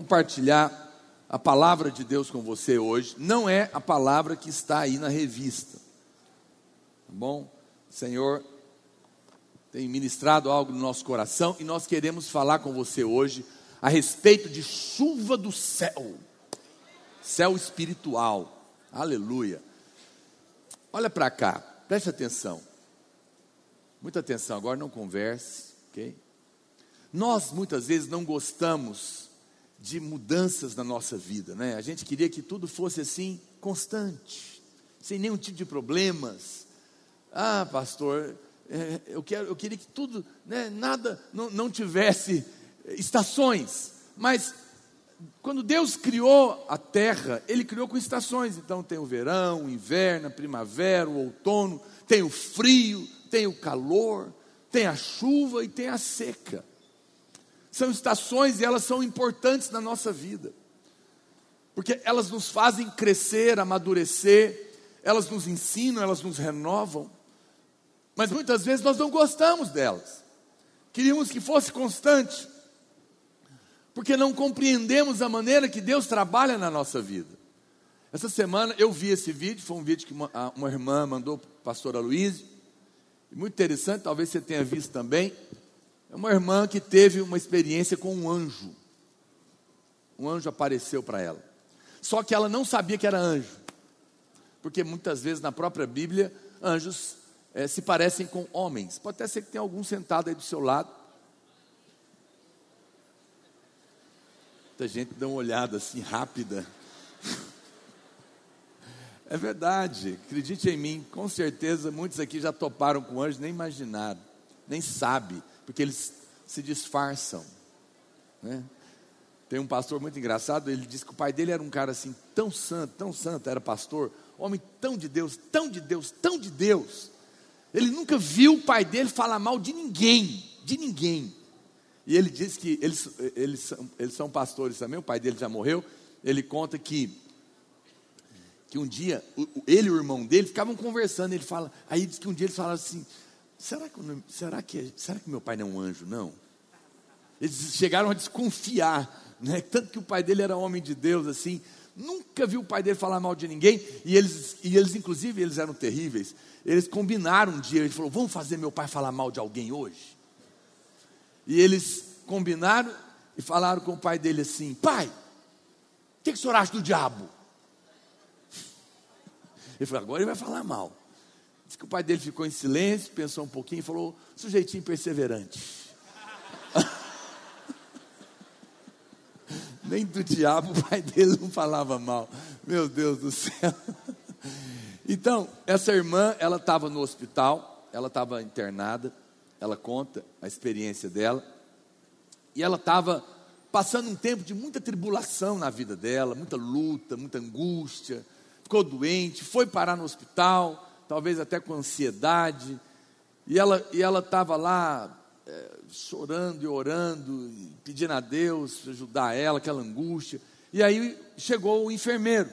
compartilhar a palavra de Deus com você hoje. Não é a palavra que está aí na revista. Tá bom? O Senhor tem ministrado algo no nosso coração e nós queremos falar com você hoje a respeito de chuva do céu. Céu espiritual. Aleluia. Olha para cá, preste atenção. Muita atenção, agora não converse, ok? Nós muitas vezes não gostamos de mudanças na nossa vida, né? A gente queria que tudo fosse assim, constante, sem nenhum tipo de problemas. Ah, pastor, é, eu, quero, eu queria que tudo, né, nada, não, não tivesse estações, mas quando Deus criou a terra, Ele criou com estações. Então tem o verão, o inverno, a primavera, o outono, tem o frio, tem o calor, tem a chuva e tem a seca. São estações e elas são importantes na nossa vida, porque elas nos fazem crescer, amadurecer, elas nos ensinam, elas nos renovam, mas muitas vezes nós não gostamos delas, queríamos que fosse constante, porque não compreendemos a maneira que Deus trabalha na nossa vida. Essa semana eu vi esse vídeo, foi um vídeo que uma, uma irmã mandou para o pastor Aloysio, muito interessante, talvez você tenha visto também. É uma irmã que teve uma experiência com um anjo. Um anjo apareceu para ela. Só que ela não sabia que era anjo. Porque muitas vezes na própria Bíblia, anjos é, se parecem com homens. Pode até ser que tenha algum sentado aí do seu lado. Muita gente dá uma olhada assim rápida. É verdade, acredite em mim, com certeza muitos aqui já toparam com anjos, nem imaginaram, nem sabe porque eles se disfarçam. Né? Tem um pastor muito engraçado, ele disse que o pai dele era um cara assim, tão santo, tão santo, era pastor, homem tão de Deus, tão de Deus, tão de Deus. Ele nunca viu o pai dele falar mal de ninguém, de ninguém. E ele diz que eles, eles, são, eles são pastores também, o pai dele já morreu. Ele conta que, que um dia, ele e o irmão dele ficavam conversando. Ele fala, aí diz que um dia eles falaram assim: será que, será que, será que meu pai não é um anjo, não? Eles chegaram a desconfiar, né? tanto que o pai dele era homem de Deus, assim, nunca viu o pai dele falar mal de ninguém, e eles, e eles inclusive, eles eram terríveis, eles combinaram um dia, ele falou, vamos fazer meu pai falar mal de alguém hoje? E eles combinaram e falaram com o pai dele assim, pai, o que, que o senhor acha do diabo? Ele falou, agora ele vai falar mal. Diz que o pai dele ficou em silêncio, pensou um pouquinho e falou: sujeitinho perseverante. Nem do diabo o pai dele não falava mal. Meu Deus do céu. Então, essa irmã, ela estava no hospital, ela estava internada, ela conta a experiência dela, e ela estava passando um tempo de muita tribulação na vida dela, muita luta, muita angústia, ficou doente, foi parar no hospital, talvez até com ansiedade, e ela e ela estava lá é, chorando e orando, e pedindo a Deus ajudar ela, aquela angústia. E aí chegou o enfermeiro,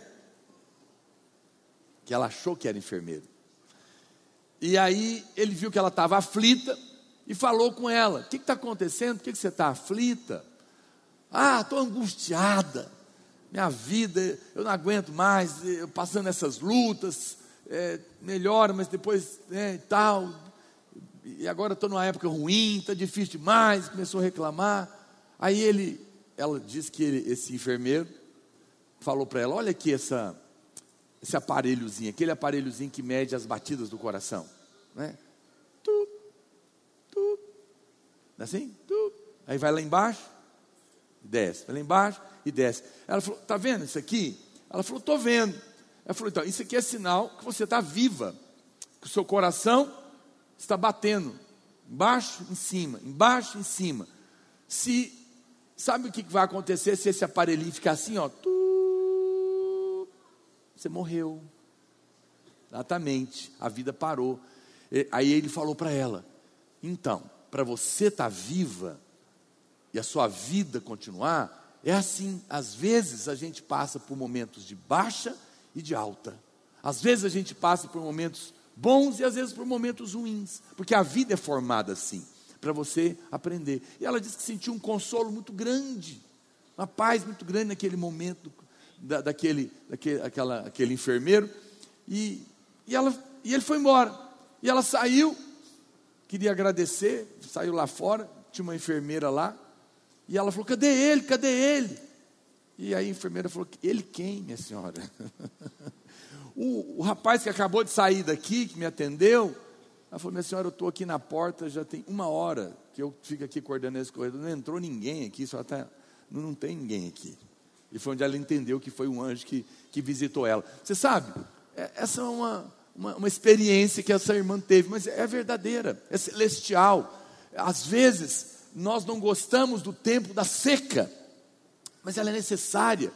que ela achou que era enfermeiro. E aí ele viu que ela estava aflita e falou com ela: O que está acontecendo? Por que, que você está aflita? Ah, estou angustiada. Minha vida, eu não aguento mais, eu passando essas lutas, é, melhora, mas depois e tal. E agora estou numa época ruim, está difícil demais, começou a reclamar. Aí ele, ela disse que ele, esse enfermeiro falou para ela: olha aqui essa, esse aparelhozinho, aquele aparelhozinho que mede as batidas do coração. Né? Tu, tu, é assim? Tu. Aí vai lá embaixo, desce, vai lá embaixo e desce. Ela falou: tá vendo isso aqui? Ela falou: tô vendo. Ela falou: então, isso aqui é sinal que você está viva, que o seu coração está batendo, embaixo, em cima, embaixo, em cima. Se sabe o que vai acontecer se esse aparelhinho ficar assim, ó, tu, você morreu. Exatamente, a vida parou. Aí ele falou para ela: então, para você estar tá viva e a sua vida continuar, é assim. Às vezes a gente passa por momentos de baixa e de alta. Às vezes a gente passa por momentos bons e às vezes por momentos ruins, porque a vida é formada assim, para você aprender. E ela disse que sentiu um consolo muito grande, uma paz muito grande naquele momento da, daquele, daquele aquela, aquele enfermeiro. E, e, ela, e ele foi embora. E ela saiu, queria agradecer, saiu lá fora, tinha uma enfermeira lá. E ela falou: Cadê ele? Cadê ele? E aí a enfermeira falou: Ele quem, minha senhora? o, o rapaz que acabou de sair daqui, que me atendeu, ela falou: Minha senhora, eu estou aqui na porta já tem uma hora que eu fico aqui coordenando esse corredor. Não entrou ninguém aqui, só tá, não, não tem ninguém aqui. E foi onde ela entendeu que foi um anjo que, que visitou ela. Você sabe, é, essa é uma, uma, uma experiência que essa irmã teve, mas é verdadeira, é celestial. Às vezes, nós não gostamos do tempo da seca, mas ela é necessária.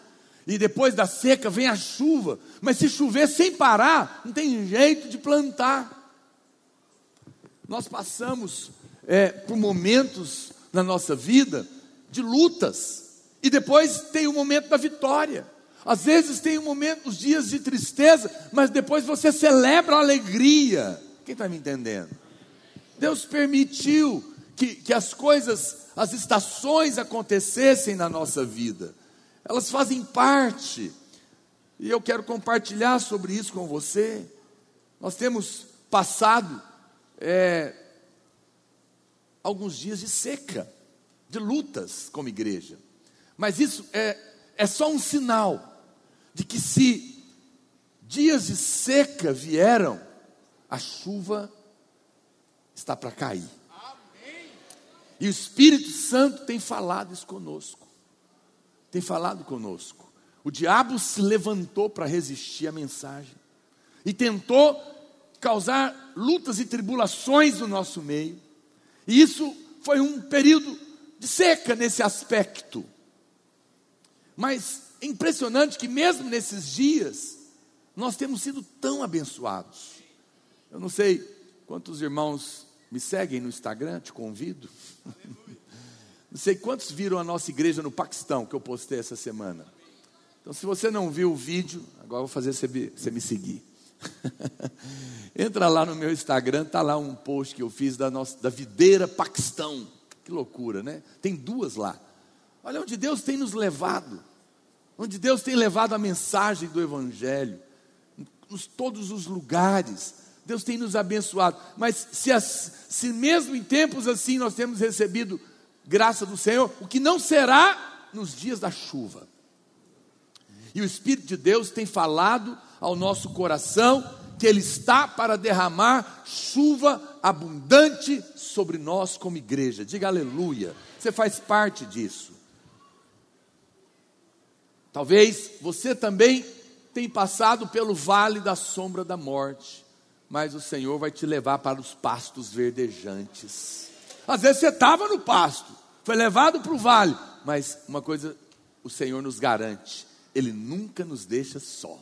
E depois da seca vem a chuva, mas se chover sem parar, não tem jeito de plantar. Nós passamos é, por momentos na nossa vida de lutas, e depois tem o momento da vitória. Às vezes tem um momento, os dias de tristeza, mas depois você celebra a alegria. Quem está me entendendo? Deus permitiu que, que as coisas, as estações acontecessem na nossa vida. Elas fazem parte. E eu quero compartilhar sobre isso com você. Nós temos passado é, alguns dias de seca, de lutas como igreja. Mas isso é, é só um sinal de que se dias de seca vieram, a chuva está para cair. E o Espírito Santo tem falado isso conosco. Tem falado conosco. O diabo se levantou para resistir à mensagem e tentou causar lutas e tribulações no nosso meio. E isso foi um período de seca nesse aspecto. Mas é impressionante que mesmo nesses dias, nós temos sido tão abençoados. Eu não sei quantos irmãos me seguem no Instagram, te convido. Não sei quantos viram a nossa igreja no Paquistão que eu postei essa semana. Então, se você não viu o vídeo, agora eu vou fazer você me seguir. Entra lá no meu Instagram, tá lá um post que eu fiz da nossa da videira Paquistão. Que loucura, né? Tem duas lá. Olha onde Deus tem nos levado onde Deus tem levado a mensagem do Evangelho, em todos os lugares, Deus tem nos abençoado, mas se, as, se mesmo em tempos assim nós temos recebido graça do Senhor, o que não será nos dias da chuva. E o Espírito de Deus tem falado ao nosso coração que Ele está para derramar chuva abundante sobre nós como igreja. Diga aleluia. Você faz parte disso. Talvez você também tenha passado pelo vale da sombra da morte, mas o Senhor vai te levar para os pastos verdejantes. Às vezes você estava no pasto, foi levado para o vale, mas uma coisa o Senhor nos garante: Ele nunca nos deixa só.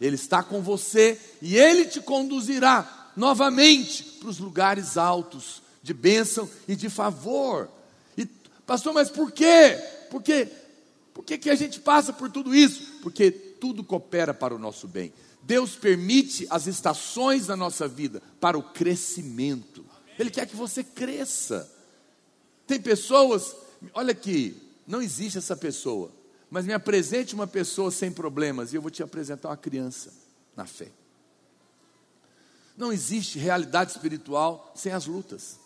Ele está com você e Ele te conduzirá novamente para os lugares altos de bênção e de favor. E, pastor, mas por quê? Porque por que, que a gente passa por tudo isso? Porque tudo coopera para o nosso bem. Deus permite as estações da nossa vida para o crescimento. Ele quer que você cresça. Tem pessoas, olha aqui, não existe essa pessoa, mas me apresente uma pessoa sem problemas e eu vou te apresentar uma criança na fé. Não existe realidade espiritual sem as lutas,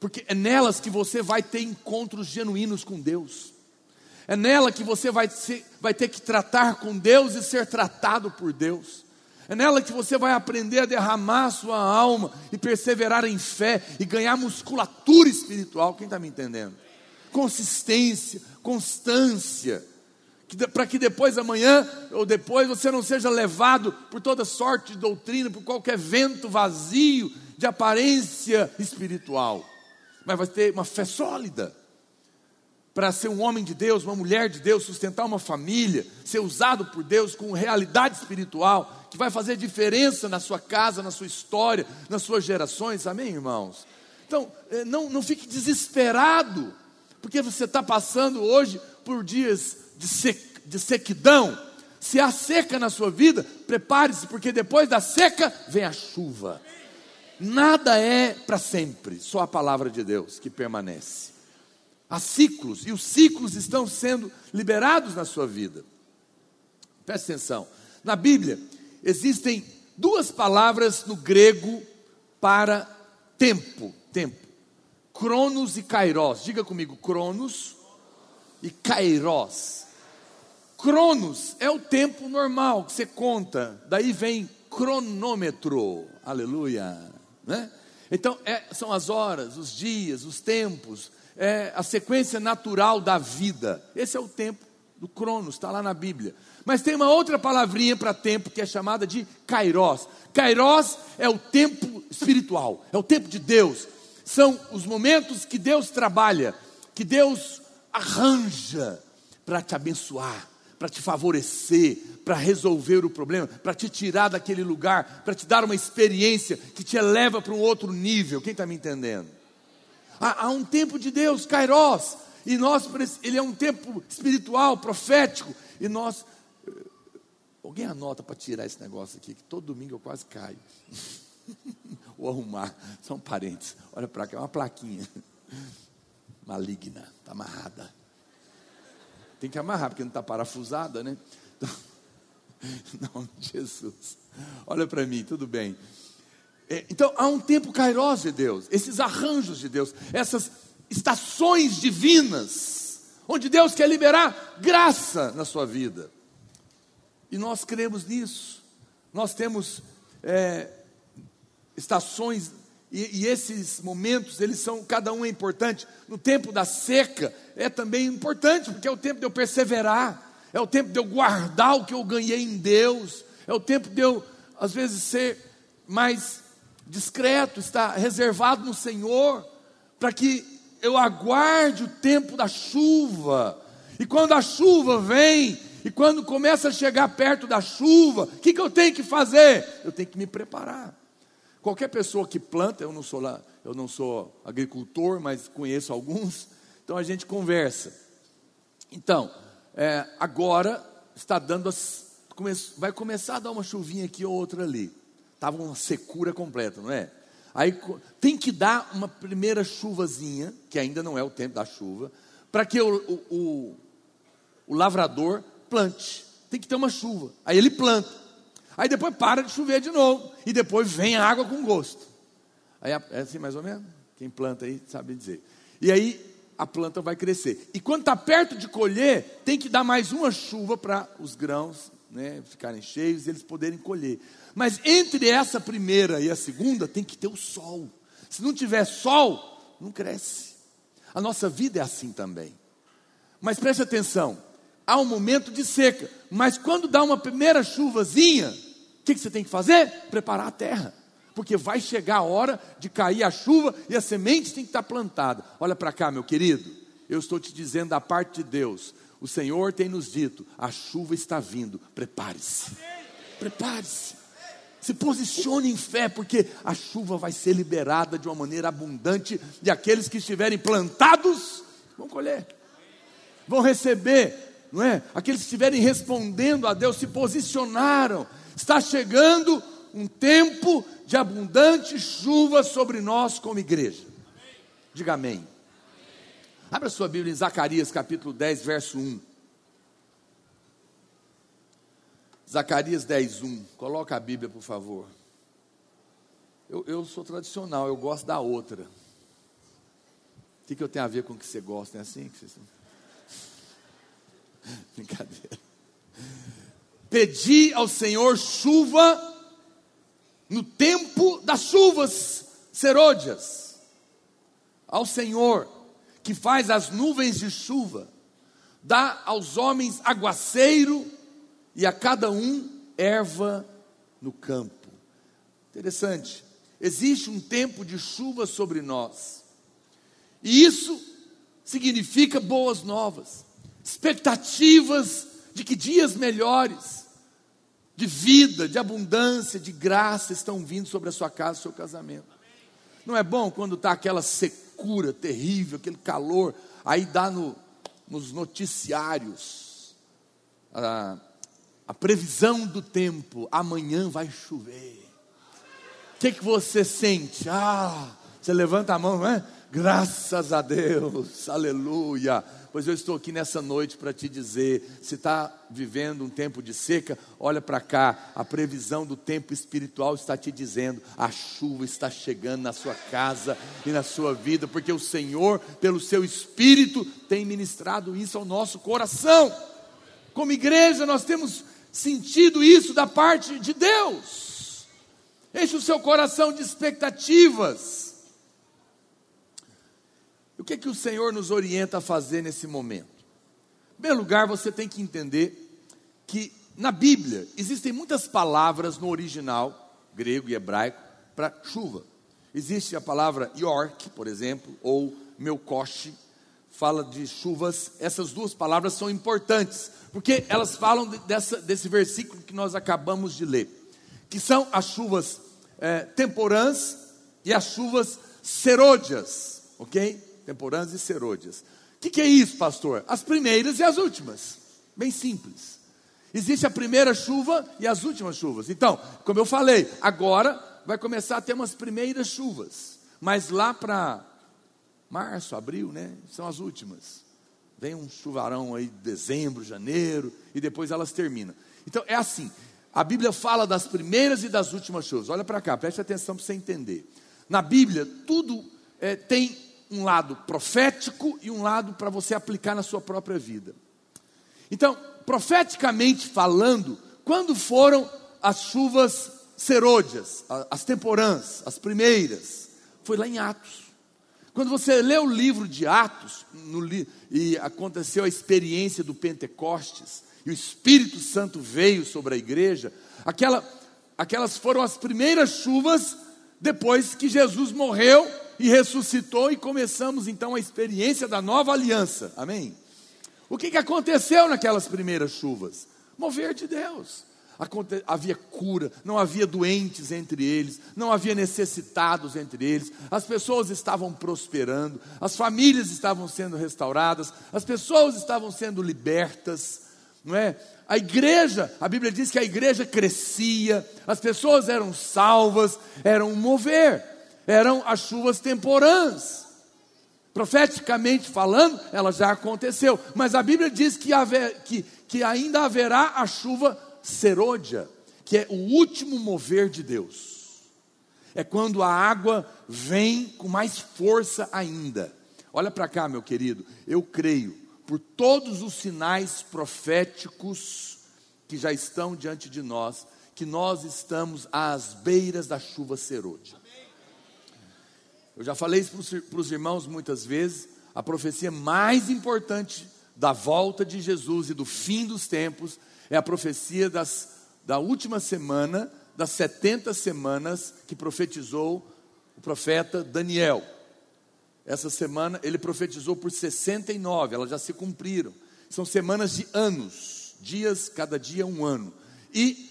porque é nelas que você vai ter encontros genuínos com Deus. É nela que você vai, ser, vai ter que tratar com Deus e ser tratado por Deus. É nela que você vai aprender a derramar a sua alma e perseverar em fé e ganhar musculatura espiritual. Quem está me entendendo? Consistência, constância. Para que depois, amanhã ou depois, você não seja levado por toda sorte de doutrina, por qualquer vento vazio de aparência espiritual, mas vai ter uma fé sólida para ser um homem de Deus, uma mulher de Deus, sustentar uma família, ser usado por Deus com realidade espiritual, que vai fazer diferença na sua casa, na sua história, nas suas gerações, amém, irmãos? Então, eh, não, não fique desesperado, porque você está passando hoje por dias de, sec, de sequidão. Se há seca na sua vida, prepare-se, porque depois da seca vem a chuva. Nada é para sempre, só a palavra de Deus que permanece. Há ciclos, e os ciclos estão sendo liberados na sua vida. Preste atenção. Na Bíblia, existem duas palavras no grego para tempo. Tempo. Cronos e Kairos. Diga comigo, Cronos e Kairos. Cronos é o tempo normal que você conta, daí vem cronômetro, aleluia, né? Então, é, são as horas, os dias, os tempos, é a sequência natural da vida. Esse é o tempo do Cronos, está lá na Bíblia. Mas tem uma outra palavrinha para tempo que é chamada de Kairos. Kairos é o tempo espiritual, é o tempo de Deus. São os momentos que Deus trabalha, que Deus arranja para te abençoar, para te favorecer, para resolver o problema, para te tirar daquele lugar, para te dar uma experiência que te eleva para um outro nível. Quem está me entendendo? Há, há, um tempo de Deus, Kairos, e nós, ele é um tempo espiritual, profético, e nós. Eh, alguém anota para tirar esse negócio aqui, que todo domingo eu quase caio. Ou arrumar, são parentes. Olha para cá, é uma plaquinha maligna, está amarrada. Tem que amarrar, porque não está parafusada, né? Então, em nome de Jesus. Olha para mim, tudo bem. É, então, há um tempo kairos de Deus, esses arranjos de Deus, essas estações divinas, onde Deus quer liberar graça na sua vida. E nós cremos nisso. Nós temos é, estações e, e, esses momentos, eles são, cada um é importante. No tempo da seca, é também importante, porque é o tempo de eu perseverar, é o tempo de eu guardar o que eu ganhei em Deus, é o tempo de eu, às vezes, ser mais discreto, estar reservado no Senhor, para que eu aguarde o tempo da chuva. E quando a chuva vem, e quando começa a chegar perto da chuva, o que, que eu tenho que fazer? Eu tenho que me preparar. Qualquer pessoa que planta, eu não sou lá, eu não sou agricultor, mas conheço alguns, então a gente conversa. Então, é, agora está dando as, vai começar a dar uma chuvinha aqui ou outra ali. Estava uma secura completa, não é? Aí tem que dar uma primeira chuvazinha, que ainda não é o tempo da chuva, para que o, o, o, o lavrador plante. Tem que ter uma chuva. Aí ele planta. Aí depois para de chover de novo. E depois vem a água com gosto. Aí é assim mais ou menos? Quem planta aí sabe dizer. E aí a planta vai crescer. E quando está perto de colher, tem que dar mais uma chuva para os grãos né, ficarem cheios e eles poderem colher. Mas entre essa primeira e a segunda tem que ter o sol. Se não tiver sol, não cresce. A nossa vida é assim também. Mas preste atenção, há um momento de seca, mas quando dá uma primeira chuvazinha, o que, que você tem que fazer? Preparar a terra, porque vai chegar a hora de cair a chuva e a semente tem que estar plantada. Olha para cá, meu querido, eu estou te dizendo da parte de Deus, o Senhor tem nos dito: a chuva está vindo, prepare-se, prepare-se. Se posicione em fé, porque a chuva vai ser liberada de uma maneira abundante, e aqueles que estiverem plantados vão colher, vão receber não é? Aqueles que estiverem respondendo a Deus, se posicionaram. Está chegando um tempo de abundante chuva sobre nós como igreja. Diga amém. Abra sua Bíblia em Zacarias capítulo 10, verso 1. Zacarias 10, 1. Coloca a Bíblia, por favor. Eu, eu sou tradicional, eu gosto da outra. O que, que eu tenho a ver com o que você gosta? É assim que você. Brincadeira. Pedi ao Senhor chuva no tempo das chuvas serôdias. Ao Senhor que faz as nuvens de chuva, dá aos homens aguaceiro e a cada um erva no campo. Interessante. Existe um tempo de chuva sobre nós. E isso significa boas novas expectativas de que dias melhores, de vida, de abundância, de graça estão vindo sobre a sua casa, seu casamento. Não é bom quando está aquela secura terrível, aquele calor, aí dá no, nos noticiários a, a previsão do tempo, amanhã vai chover. O que, que você sente? Ah, você levanta a mão, não é? Graças a Deus, aleluia. Pois eu estou aqui nessa noite para te dizer: se está vivendo um tempo de seca, olha para cá, a previsão do tempo espiritual está te dizendo: a chuva está chegando na sua casa e na sua vida, porque o Senhor, pelo seu Espírito, tem ministrado isso ao nosso coração. Como igreja, nós temos sentido isso da parte de Deus. Enche o seu coração de expectativas o que, é que o Senhor nos orienta a fazer nesse momento? Em primeiro lugar, você tem que entender que na Bíblia existem muitas palavras no original, grego e hebraico, para chuva. Existe a palavra York, por exemplo, ou Melkosh, fala de chuvas. Essas duas palavras são importantes, porque elas falam dessa, desse versículo que nós acabamos de ler, que são as chuvas é, temporãs e as chuvas serôdias, ok? Temporãs e serôdias. O que, que é isso, pastor? As primeiras e as últimas. Bem simples. Existe a primeira chuva e as últimas chuvas. Então, como eu falei, agora vai começar a ter umas primeiras chuvas. Mas lá para março, abril, né? São as últimas. Vem um chuvarão aí de dezembro, janeiro, e depois elas terminam. Então é assim: a Bíblia fala das primeiras e das últimas chuvas. Olha para cá, preste atenção para você entender. Na Bíblia, tudo é, tem um lado profético e um lado para você aplicar na sua própria vida. Então, profeticamente falando, quando foram as chuvas serôdias, as temporãs, as primeiras? Foi lá em Atos. Quando você lê o livro de Atos, li, e aconteceu a experiência do Pentecostes, e o Espírito Santo veio sobre a igreja, aquela, aquelas foram as primeiras chuvas depois que Jesus morreu e ressuscitou e começamos então a experiência da nova aliança. Amém? O que, que aconteceu naquelas primeiras chuvas? Mover de Deus. Aconte havia cura, não havia doentes entre eles, não havia necessitados entre eles, as pessoas estavam prosperando, as famílias estavam sendo restauradas, as pessoas estavam sendo libertas, não é? A igreja, a Bíblia diz que a igreja crescia, as pessoas eram salvas, eram um mover eram as chuvas temporãs. Profeticamente falando, ela já aconteceu, mas a Bíblia diz que, haver, que, que ainda haverá a chuva serôdia, que é o último mover de Deus. É quando a água vem com mais força ainda. Olha para cá, meu querido, eu creio, por todos os sinais proféticos que já estão diante de nós, que nós estamos às beiras da chuva serôdia. Eu já falei isso para os irmãos muitas vezes. A profecia mais importante da volta de Jesus e do fim dos tempos é a profecia das, da última semana, das 70 semanas que profetizou o profeta Daniel. Essa semana ele profetizou por 69, elas já se cumpriram. São semanas de anos, dias, cada dia um ano. E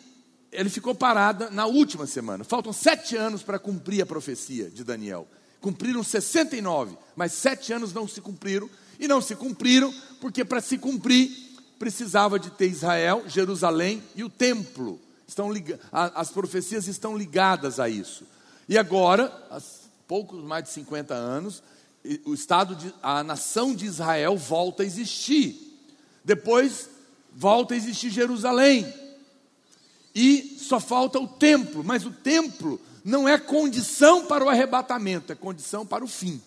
ele ficou parada na última semana. Faltam sete anos para cumprir a profecia de Daniel cumpriram 69, mas sete anos não se cumpriram, e não se cumpriram, porque para se cumprir, precisava de ter Israel, Jerusalém e o templo. Estão as profecias estão ligadas a isso. E agora, há poucos mais de 50 anos, o estado de, a nação de Israel volta a existir. Depois volta a existir Jerusalém. E só falta o templo, mas o templo não é condição para o arrebatamento, é condição para o fim.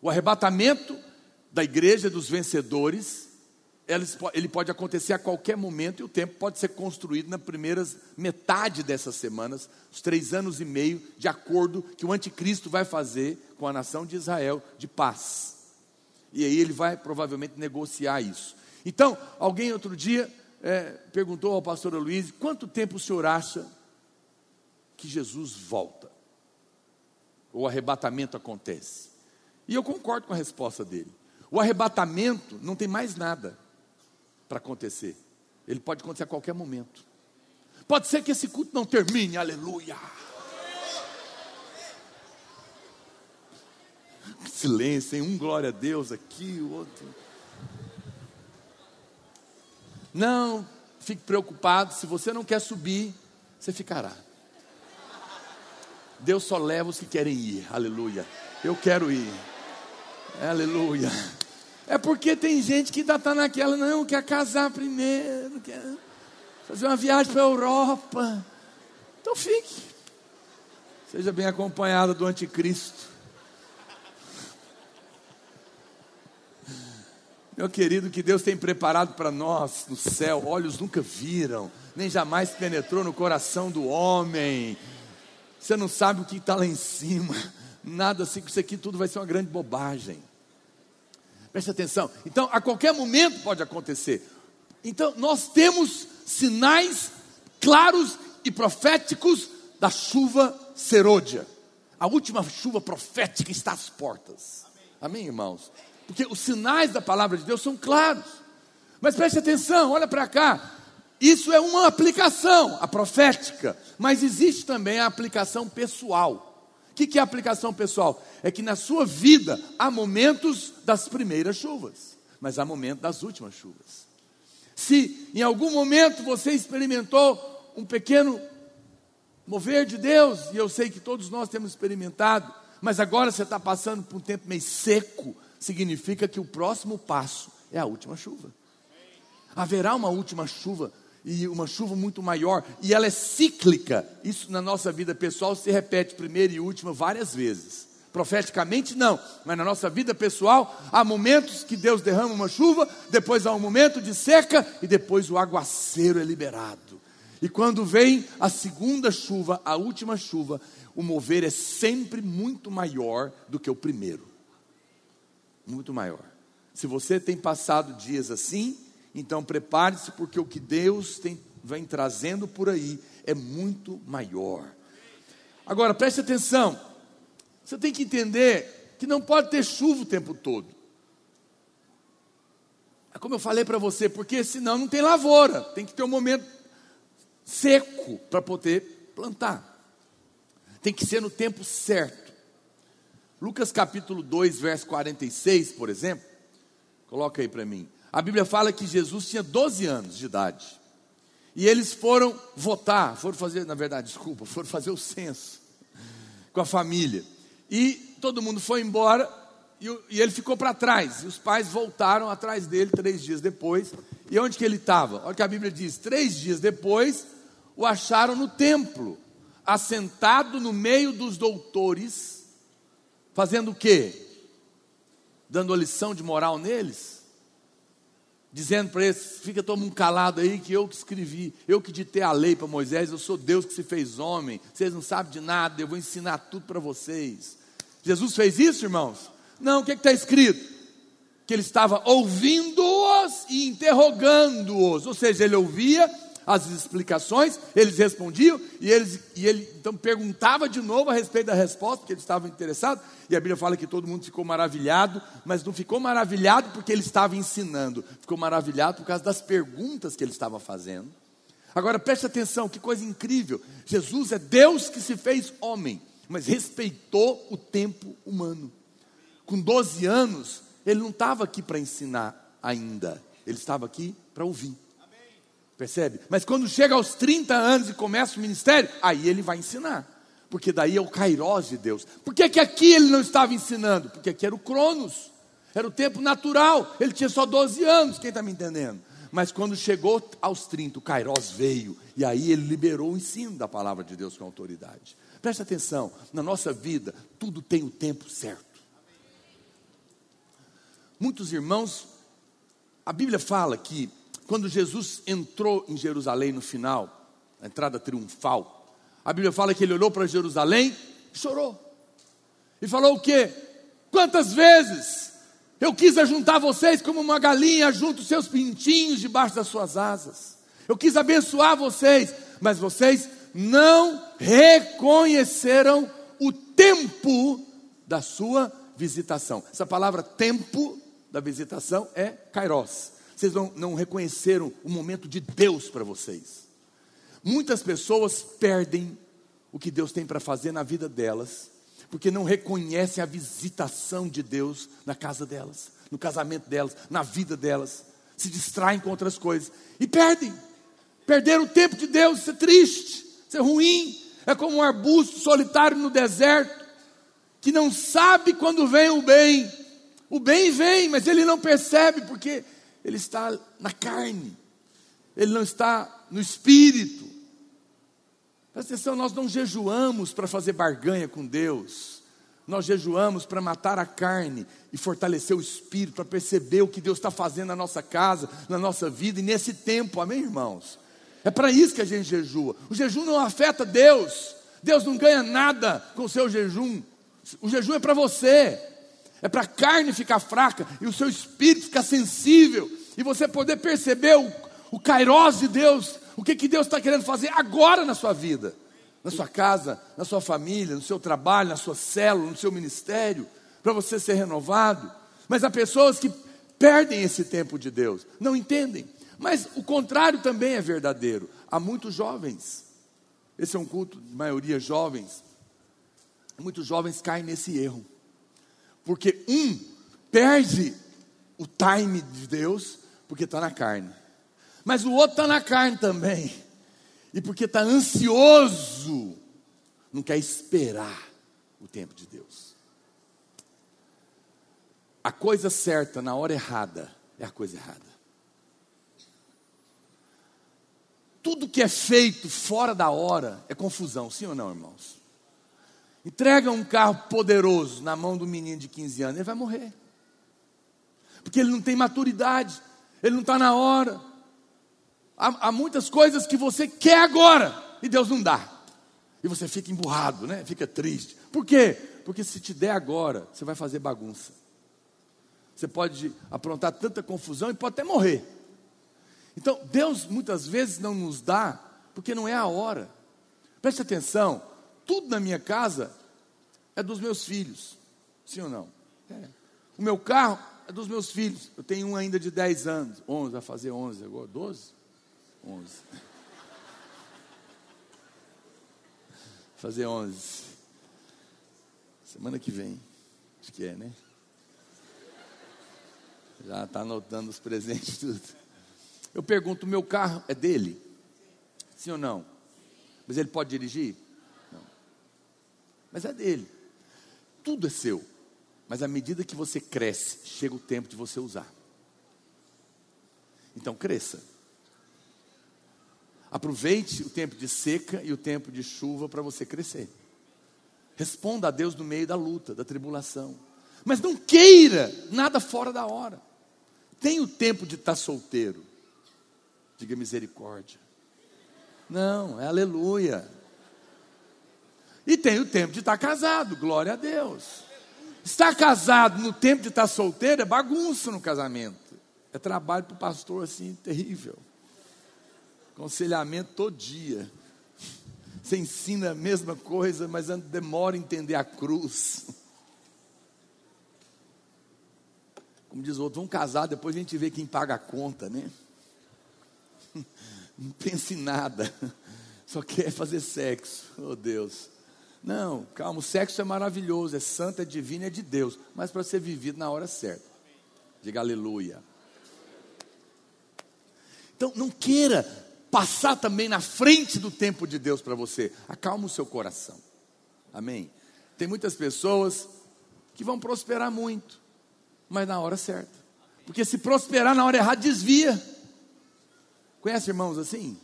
O arrebatamento da igreja dos vencedores, ele pode acontecer a qualquer momento e o tempo pode ser construído na primeira metade dessas semanas, os três anos e meio de acordo que o anticristo vai fazer com a nação de Israel de paz. E aí ele vai provavelmente negociar isso. Então, alguém outro dia é, perguntou ao pastor Luiz: quanto tempo o senhor acha que Jesus volta. O arrebatamento acontece. E eu concordo com a resposta dele. O arrebatamento não tem mais nada para acontecer. Ele pode acontecer a qualquer momento. Pode ser que esse culto não termine, aleluia. Silêncio, hein? um glória a Deus aqui, o outro. Não, fique preocupado, se você não quer subir, você ficará. Deus só leva os que querem ir, aleluia. Eu quero ir. Aleluia. É porque tem gente que ainda está naquela, não, quer casar primeiro, quer fazer uma viagem para a Europa. Então fique. Seja bem acompanhada do anticristo. Meu querido, que Deus tem preparado para nós no céu, olhos nunca viram, nem jamais penetrou no coração do homem. Você não sabe o que está lá em cima, nada assim, isso aqui tudo vai ser uma grande bobagem. Preste atenção. Então, a qualquer momento pode acontecer. Então, nós temos sinais claros e proféticos da chuva serôdia. A última chuva profética está às portas. Amém, irmãos? Porque os sinais da palavra de Deus são claros. Mas preste atenção, olha para cá. Isso é uma aplicação, a profética. Mas existe também a aplicação pessoal. O que é a aplicação pessoal? É que na sua vida há momentos das primeiras chuvas, mas há momentos das últimas chuvas. Se em algum momento você experimentou um pequeno mover de Deus, e eu sei que todos nós temos experimentado, mas agora você está passando por um tempo meio seco, significa que o próximo passo é a última chuva. Haverá uma última chuva e uma chuva muito maior, e ela é cíclica. Isso na nossa vida pessoal se repete primeira e última várias vezes. Profeticamente não, mas na nossa vida pessoal há momentos que Deus derrama uma chuva, depois há um momento de seca e depois o aguaceiro é liberado. E quando vem a segunda chuva, a última chuva, o mover é sempre muito maior do que o primeiro muito maior. Se você tem passado dias assim, então prepare-se, porque o que Deus tem, vem trazendo por aí é muito maior. Agora, preste atenção, você tem que entender que não pode ter chuva o tempo todo. É como eu falei para você, porque senão não tem lavoura, tem que ter um momento seco para poder plantar. Tem que ser no tempo certo. Lucas capítulo 2, verso 46, por exemplo, coloca aí para mim. A Bíblia fala que Jesus tinha 12 anos de idade. E eles foram votar, foram fazer, na verdade, desculpa, foram fazer o censo com a família. E todo mundo foi embora e, e ele ficou para trás. E os pais voltaram atrás dele três dias depois. E onde que ele estava? Olha que a Bíblia diz: três dias depois, o acharam no templo, assentado no meio dos doutores Fazendo o quê? Dando a lição de moral neles? Dizendo para eles: fica todo mundo calado aí, que eu que escrevi, eu que ditei a lei para Moisés, eu sou Deus que se fez homem, vocês não sabem de nada, eu vou ensinar tudo para vocês. Jesus fez isso, irmãos? Não, o que está escrito? Que ele estava ouvindo-os e interrogando-os, ou seja, ele ouvia as explicações, eles respondiam e, eles, e ele então perguntava de novo a respeito da resposta, porque eles estavam interessados, e a Bíblia fala que todo mundo ficou maravilhado, mas não ficou maravilhado porque ele estava ensinando, ficou maravilhado por causa das perguntas que ele estava fazendo. Agora preste atenção, que coisa incrível: Jesus é Deus que se fez homem, mas respeitou o tempo humano. Com 12 anos, ele não estava aqui para ensinar ainda, ele estava aqui para ouvir. Percebe? Mas quando chega aos 30 anos e começa o ministério, aí ele vai ensinar. Porque daí é o kairós de Deus. Por que, que aqui ele não estava ensinando? Porque aqui era o cronos. Era o tempo natural. Ele tinha só 12 anos, quem está me entendendo? Mas quando chegou aos 30, o kairós veio. E aí ele liberou o ensino da palavra de Deus com autoridade. Presta atenção, na nossa vida, tudo tem o tempo certo. Muitos irmãos, a Bíblia fala que quando Jesus entrou em Jerusalém no final, a entrada triunfal, a Bíblia fala que ele olhou para Jerusalém e chorou. E falou o quê? Quantas vezes eu quis ajuntar vocês como uma galinha junto os seus pintinhos debaixo das suas asas. Eu quis abençoar vocês, mas vocês não reconheceram o tempo da sua visitação. Essa palavra tempo da visitação é kairos vocês não, não reconheceram o momento de Deus para vocês. Muitas pessoas perdem o que Deus tem para fazer na vida delas, porque não reconhecem a visitação de Deus na casa delas, no casamento delas, na vida delas, se distraem com outras coisas e perdem. Perderam o tempo de Deus, isso é triste, isso é ruim. É como um arbusto solitário no deserto, que não sabe quando vem o bem, O bem vem, mas ele não percebe porque ele está na carne, ele não está no espírito. Presta atenção, nós não jejuamos para fazer barganha com Deus, nós jejuamos para matar a carne e fortalecer o espírito, para perceber o que Deus está fazendo na nossa casa, na nossa vida e nesse tempo, amém, irmãos? É para isso que a gente jejua. O jejum não afeta Deus, Deus não ganha nada com o seu jejum, o jejum é para você, é para a carne ficar fraca e o seu espírito ficar sensível e você poder perceber o, o kairós de Deus, o que, que Deus está querendo fazer agora na sua vida, na sua casa, na sua família, no seu trabalho, na sua célula, no seu ministério, para você ser renovado. Mas há pessoas que perdem esse tempo de Deus, não entendem. Mas o contrário também é verdadeiro. Há muitos jovens, esse é um culto de maioria jovens, muitos jovens caem nesse erro, porque um perde o time de Deus porque está na carne. Mas o outro está na carne também. E porque está ansioso, não quer esperar o tempo de Deus. A coisa certa na hora errada é a coisa errada. Tudo que é feito fora da hora é confusão, sim ou não, irmãos? Entrega um carro poderoso na mão do menino de 15 anos, ele vai morrer. Porque ele não tem maturidade ele não está na hora. Há, há, muitas coisas que você quer agora e Deus não dá. E você fica emburrado, né? Fica triste. Por quê? Porque se te der agora, você vai fazer bagunça. Você pode aprontar tanta confusão e pode até morrer. Então, Deus muitas vezes não nos dá porque não é a hora. Preste atenção, tudo na minha casa é dos meus filhos. Sim ou não? É. O meu carro é dos meus filhos. Eu tenho um ainda de 10 anos, 11, vai fazer 11 agora, 12? 11. Fazer 11. Semana que vem, acho que é, né? Já está anotando os presentes tudo. Eu pergunto, o meu carro é dele? Sim ou não? Mas ele pode dirigir? Mas é dele. Tudo é seu. Mas à medida que você cresce, chega o tempo de você usar. Então cresça. Aproveite o tempo de seca e o tempo de chuva para você crescer. Responda a Deus no meio da luta, da tribulação. Mas não queira nada fora da hora. Tem o tempo de estar solteiro. Diga misericórdia. Não, é aleluia. E tem o tempo de estar casado, glória a Deus. Estar casado no tempo de estar solteiro é bagunça no casamento. É trabalho para o pastor assim, terrível. Aconselhamento todo dia. Você ensina a mesma coisa, mas demora a entender a cruz. Como diz o outro, vamos casar, depois a gente vê quem paga a conta, né? Não pensa em nada, só quer fazer sexo, oh Deus. Não, calma, o sexo é maravilhoso, é santo, é divino, é de Deus, mas para ser vivido na hora certa. Diga aleluia. Então, não queira passar também na frente do tempo de Deus para você. Acalma o seu coração. Amém? Tem muitas pessoas que vão prosperar muito, mas na hora certa. Porque se prosperar na hora errada, desvia. Conhece irmãos assim?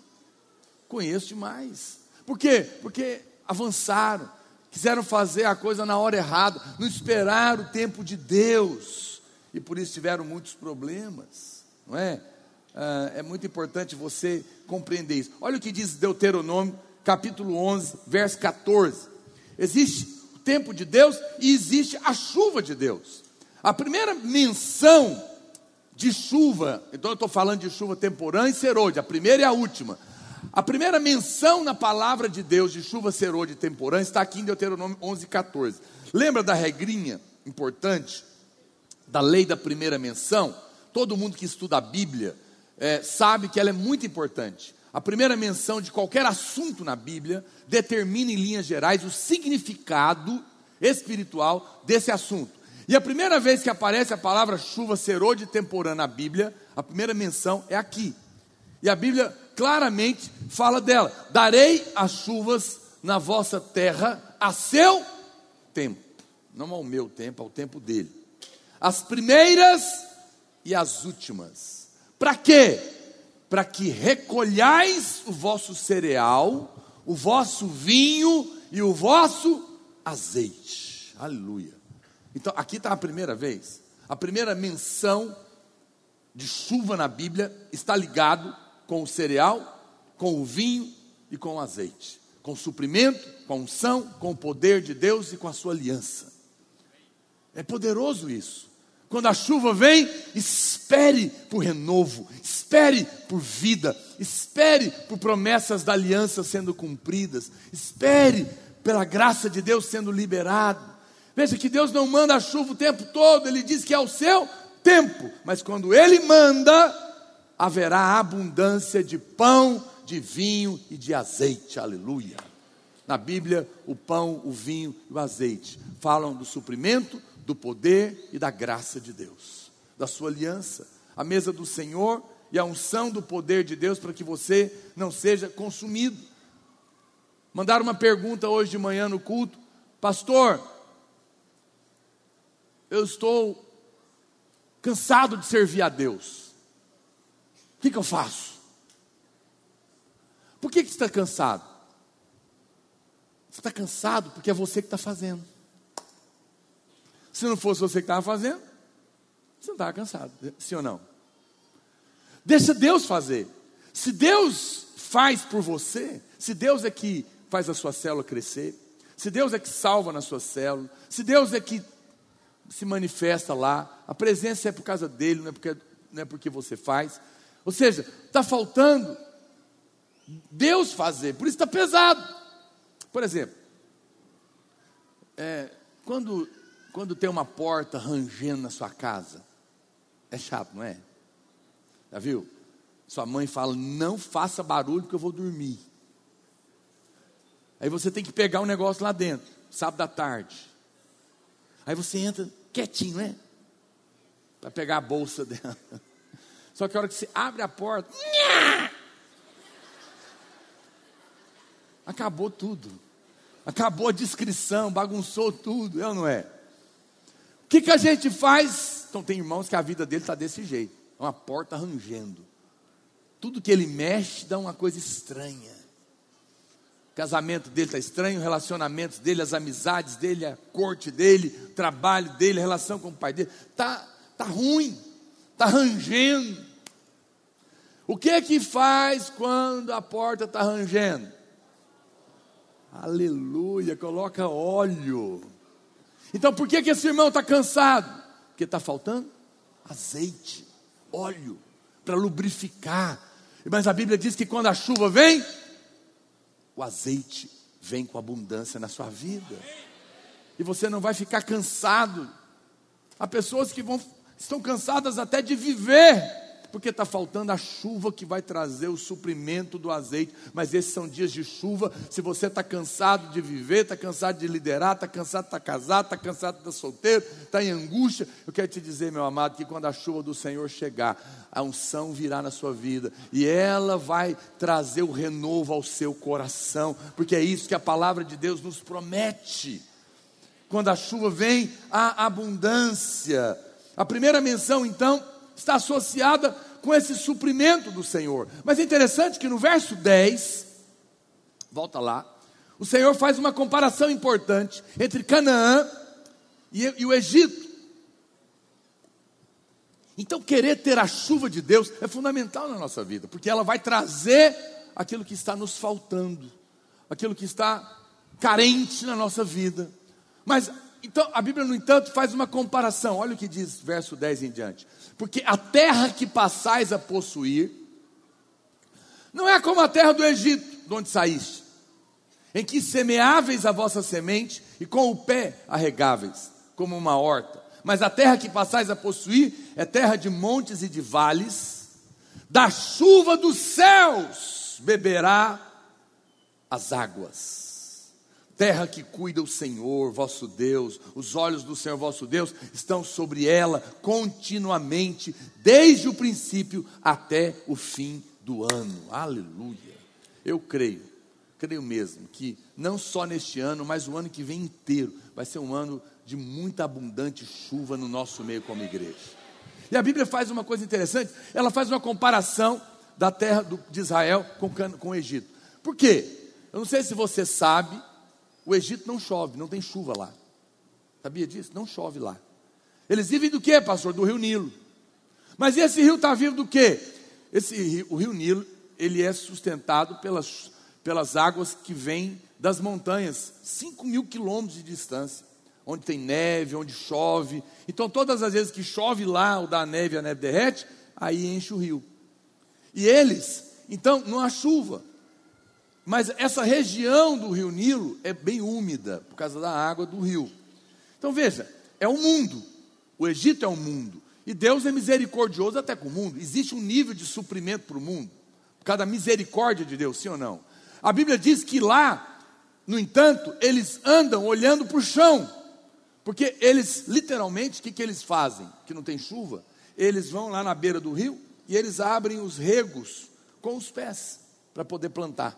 Conheço demais. Por quê? Porque avançaram, quiseram fazer a coisa na hora errada, não esperaram o tempo de Deus e por isso tiveram muitos problemas, não é? Ah, é muito importante você compreender isso. Olha o que diz Deuteronômio, capítulo 11, verso 14: existe o tempo de Deus e existe a chuva de Deus. A primeira menção de chuva, então eu estou falando de chuva temporã e serôdia, a primeira e a última. A primeira menção na palavra de Deus de chuva serôdia e temporã está aqui em Deuteronômio 11, 14. Lembra da regrinha importante da lei da primeira menção? Todo mundo que estuda a Bíblia é, sabe que ela é muito importante. A primeira menção de qualquer assunto na Bíblia determina em linhas gerais o significado espiritual desse assunto. E a primeira vez que aparece a palavra chuva serôdia e temporã na Bíblia, a primeira menção é aqui. E a Bíblia claramente fala dela: darei as chuvas na vossa terra a seu tempo, não ao meu tempo, ao tempo dele. as primeiras e as últimas. Para quê? Para que recolhais o vosso cereal, o vosso vinho e o vosso azeite. Aleluia. Então, aqui está a primeira vez. A primeira menção de chuva na Bíblia está ligado com o cereal, com o vinho e com o azeite. Com o suprimento, com a unção, com o poder de Deus e com a sua aliança. É poderoso isso. Quando a chuva vem, espere por renovo, espere por vida, espere por promessas da aliança sendo cumpridas, espere pela graça de Deus sendo liberado. Veja que Deus não manda a chuva o tempo todo, Ele diz que é o seu tempo, mas quando Ele manda, haverá abundância de pão, de vinho e de azeite, aleluia. Na Bíblia, o pão, o vinho e o azeite falam do suprimento do poder e da graça de Deus, da sua aliança, a mesa do Senhor e a unção do poder de Deus para que você não seja consumido. Mandaram uma pergunta hoje de manhã no culto, pastor, eu estou cansado de servir a Deus, que, que eu faço? Por que, que você está cansado? Você está cansado porque é você que está fazendo. Se não fosse você que estava fazendo, você não estava cansado, sim ou não? Deixa Deus fazer. Se Deus faz por você, se Deus é que faz a sua célula crescer, se Deus é que salva na sua célula, se Deus é que se manifesta lá, a presença é por causa dele, não é porque, não é porque você faz. Ou seja, está faltando Deus fazer, por isso está pesado. Por exemplo, é, quando quando tem uma porta rangendo na sua casa, é chato, não é? Já viu? Sua mãe fala: não faça barulho que eu vou dormir. Aí você tem que pegar um negócio lá dentro, sábado da tarde. Aí você entra quietinho, né? Para pegar a bolsa dela. Só que a hora que você abre a porta, acabou tudo. Acabou a descrição, bagunçou tudo, é ou não é? que, que a gente faz? Então, tem irmãos que a vida dele está desse jeito é uma porta rangendo. Tudo que ele mexe dá uma coisa estranha. O casamento dele está estranho, o relacionamento dele, as amizades dele, a corte dele, o trabalho dele, a relação com o pai dele. Está tá ruim, está rangendo. O que é que faz quando a porta está rangendo? Aleluia, coloca óleo. Então por que, que esse irmão está cansado? Porque está faltando azeite, óleo, para lubrificar. Mas a Bíblia diz que quando a chuva vem, o azeite vem com abundância na sua vida. E você não vai ficar cansado. Há pessoas que vão, estão cansadas até de viver porque está faltando a chuva que vai trazer o suprimento do azeite. Mas esses são dias de chuva. Se você está cansado de viver, está cansado de liderar, está cansado de estar tá casado, está cansado de estar solteiro, está em angústia, eu quero te dizer, meu amado, que quando a chuva do Senhor chegar, a unção virá na sua vida e ela vai trazer o renovo ao seu coração, porque é isso que a palavra de Deus nos promete. Quando a chuva vem, há abundância. A primeira menção, então, está associada com esse suprimento do Senhor. Mas é interessante que no verso 10, volta lá, o Senhor faz uma comparação importante entre Canaã e, e o Egito. Então, querer ter a chuva de Deus é fundamental na nossa vida, porque ela vai trazer aquilo que está nos faltando, aquilo que está carente na nossa vida. Mas então, a Bíblia, no entanto, faz uma comparação. Olha o que diz verso 10 em diante. Porque a terra que passais a possuir não é como a terra do Egito, de onde saíste, em que semeáveis a vossa semente e com o pé arregáveis, como uma horta. Mas a terra que passais a possuir é terra de montes e de vales, da chuva dos céus beberá as águas terra que cuida o Senhor, vosso Deus, os olhos do Senhor, vosso Deus, estão sobre ela continuamente, desde o princípio até o fim do ano. Aleluia. Eu creio, creio mesmo, que não só neste ano, mas o ano que vem inteiro, vai ser um ano de muita abundante chuva no nosso meio como igreja. E a Bíblia faz uma coisa interessante, ela faz uma comparação da terra de Israel com o Egito. Por quê? Eu não sei se você sabe, o Egito não chove, não tem chuva lá. Sabia disso? Não chove lá. Eles vivem do que, pastor? Do rio Nilo. Mas esse rio está vivo do quê? Esse o rio Nilo, ele é sustentado pelas, pelas águas que vêm das montanhas, 5 mil quilômetros de distância, onde tem neve, onde chove. Então, todas as vezes que chove lá, ou dá neve, a neve derrete, aí enche o rio. E eles, então, não há chuva. Mas essa região do rio Nilo é bem úmida, por causa da água do rio. Então veja, é um mundo. O Egito é um mundo. E Deus é misericordioso até com o mundo. Existe um nível de suprimento para o mundo, por causa da misericórdia de Deus, sim ou não? A Bíblia diz que lá, no entanto, eles andam olhando para o chão, porque eles, literalmente, o que, que eles fazem? Que não tem chuva, eles vão lá na beira do rio e eles abrem os regos com os pés para poder plantar.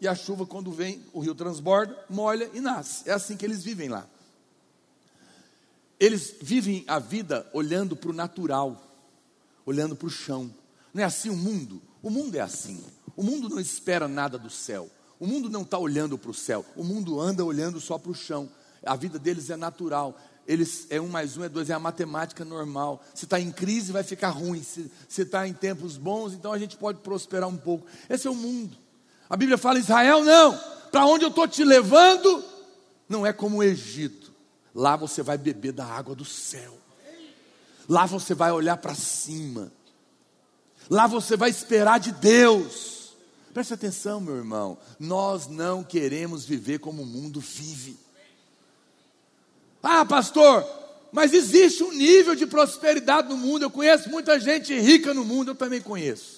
E a chuva, quando vem, o rio transborda, molha e nasce. É assim que eles vivem lá. Eles vivem a vida olhando para o natural, olhando para o chão. Não é assim o mundo? O mundo é assim. O mundo não espera nada do céu. O mundo não está olhando para o céu. O mundo anda olhando só para o chão. A vida deles é natural. Eles é um mais um é dois, é a matemática normal. Se está em crise, vai ficar ruim. Se está em tempos bons, então a gente pode prosperar um pouco. Esse é o mundo. A Bíblia fala: Israel, não. Para onde eu estou te levando, não é como o Egito. Lá você vai beber da água do céu. Lá você vai olhar para cima. Lá você vai esperar de Deus. Preste atenção, meu irmão. Nós não queremos viver como o mundo vive. Ah, pastor, mas existe um nível de prosperidade no mundo. Eu conheço muita gente rica no mundo, eu também conheço.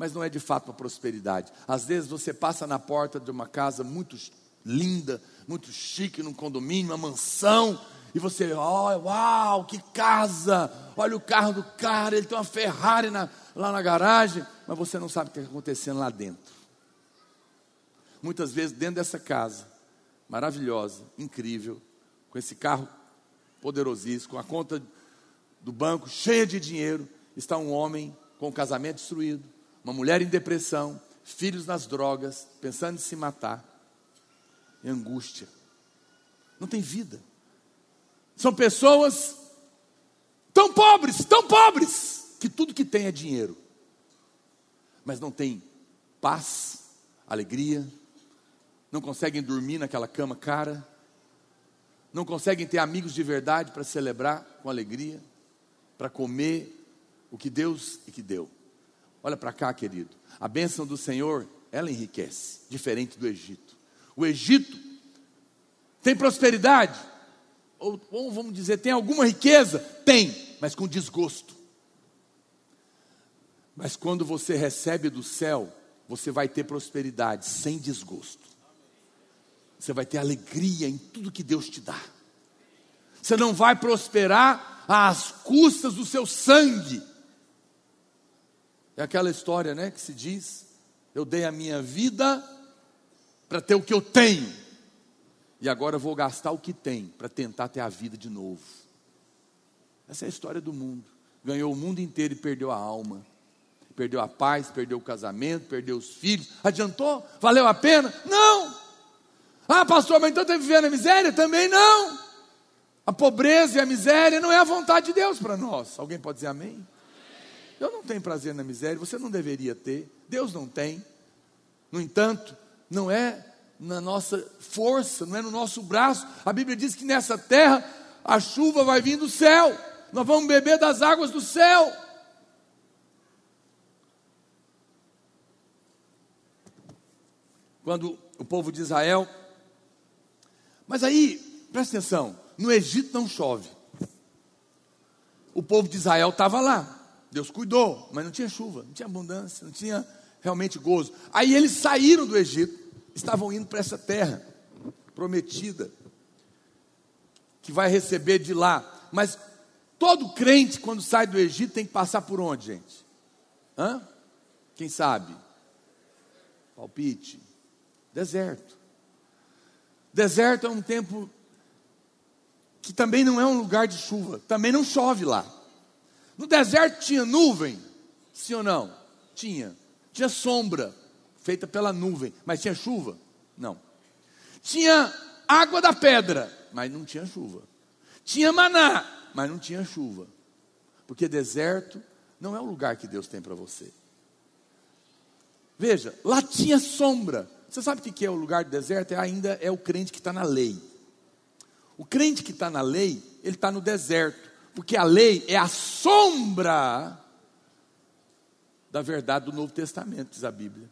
Mas não é de fato uma prosperidade. Às vezes você passa na porta de uma casa muito linda, muito chique, num condomínio, uma mansão, e você, oh, uau, que casa! Olha o carro do cara, ele tem uma Ferrari na, lá na garagem, mas você não sabe o que está acontecendo lá dentro. Muitas vezes, dentro dessa casa, maravilhosa, incrível, com esse carro poderosíssimo, com a conta do banco cheia de dinheiro, está um homem com o casamento destruído, uma mulher em depressão, filhos nas drogas, pensando em se matar e angústia. Não tem vida. São pessoas tão pobres, tão pobres, que tudo que tem é dinheiro. Mas não tem paz, alegria, não conseguem dormir naquela cama cara, não conseguem ter amigos de verdade para celebrar com alegria, para comer o que Deus e que deu. Olha para cá, querido. A bênção do Senhor, ela enriquece, diferente do Egito. O Egito tem prosperidade, ou, vamos dizer, tem alguma riqueza? Tem, mas com desgosto. Mas quando você recebe do céu, você vai ter prosperidade sem desgosto. Você vai ter alegria em tudo que Deus te dá. Você não vai prosperar às custas do seu sangue. É aquela história, né, que se diz: eu dei a minha vida para ter o que eu tenho. E agora eu vou gastar o que tem para tentar ter a vida de novo. Essa é a história do mundo. Ganhou o mundo inteiro e perdeu a alma. Perdeu a paz, perdeu o casamento, perdeu os filhos. Adiantou? Valeu a pena? Não! Ah, pastor, mas então tem que viver na miséria? Também não! A pobreza e a miséria não é a vontade de Deus para nós. Alguém pode dizer amém? Eu não tenho prazer na miséria, você não deveria ter, Deus não tem. No entanto, não é na nossa força, não é no nosso braço. A Bíblia diz que nessa terra a chuva vai vir do céu, nós vamos beber das águas do céu. Quando o povo de Israel, mas aí, presta atenção, no Egito não chove. O povo de Israel estava lá, Deus cuidou, mas não tinha chuva, não tinha abundância, não tinha realmente gozo. Aí eles saíram do Egito, estavam indo para essa terra prometida, que vai receber de lá. Mas todo crente, quando sai do Egito, tem que passar por onde, gente? Hã? Quem sabe? Palpite. Deserto. Deserto é um tempo que também não é um lugar de chuva, também não chove lá. No deserto tinha nuvem, sim ou não? Tinha. Tinha sombra, feita pela nuvem, mas tinha chuva? Não. Tinha água da pedra, mas não tinha chuva. Tinha maná, mas não tinha chuva. Porque deserto não é o lugar que Deus tem para você. Veja, lá tinha sombra. Você sabe o que é o lugar do deserto? É ainda é o crente que está na lei. O crente que está na lei, ele está no deserto. Porque a lei é a sombra da verdade do Novo Testamento, diz a Bíblia.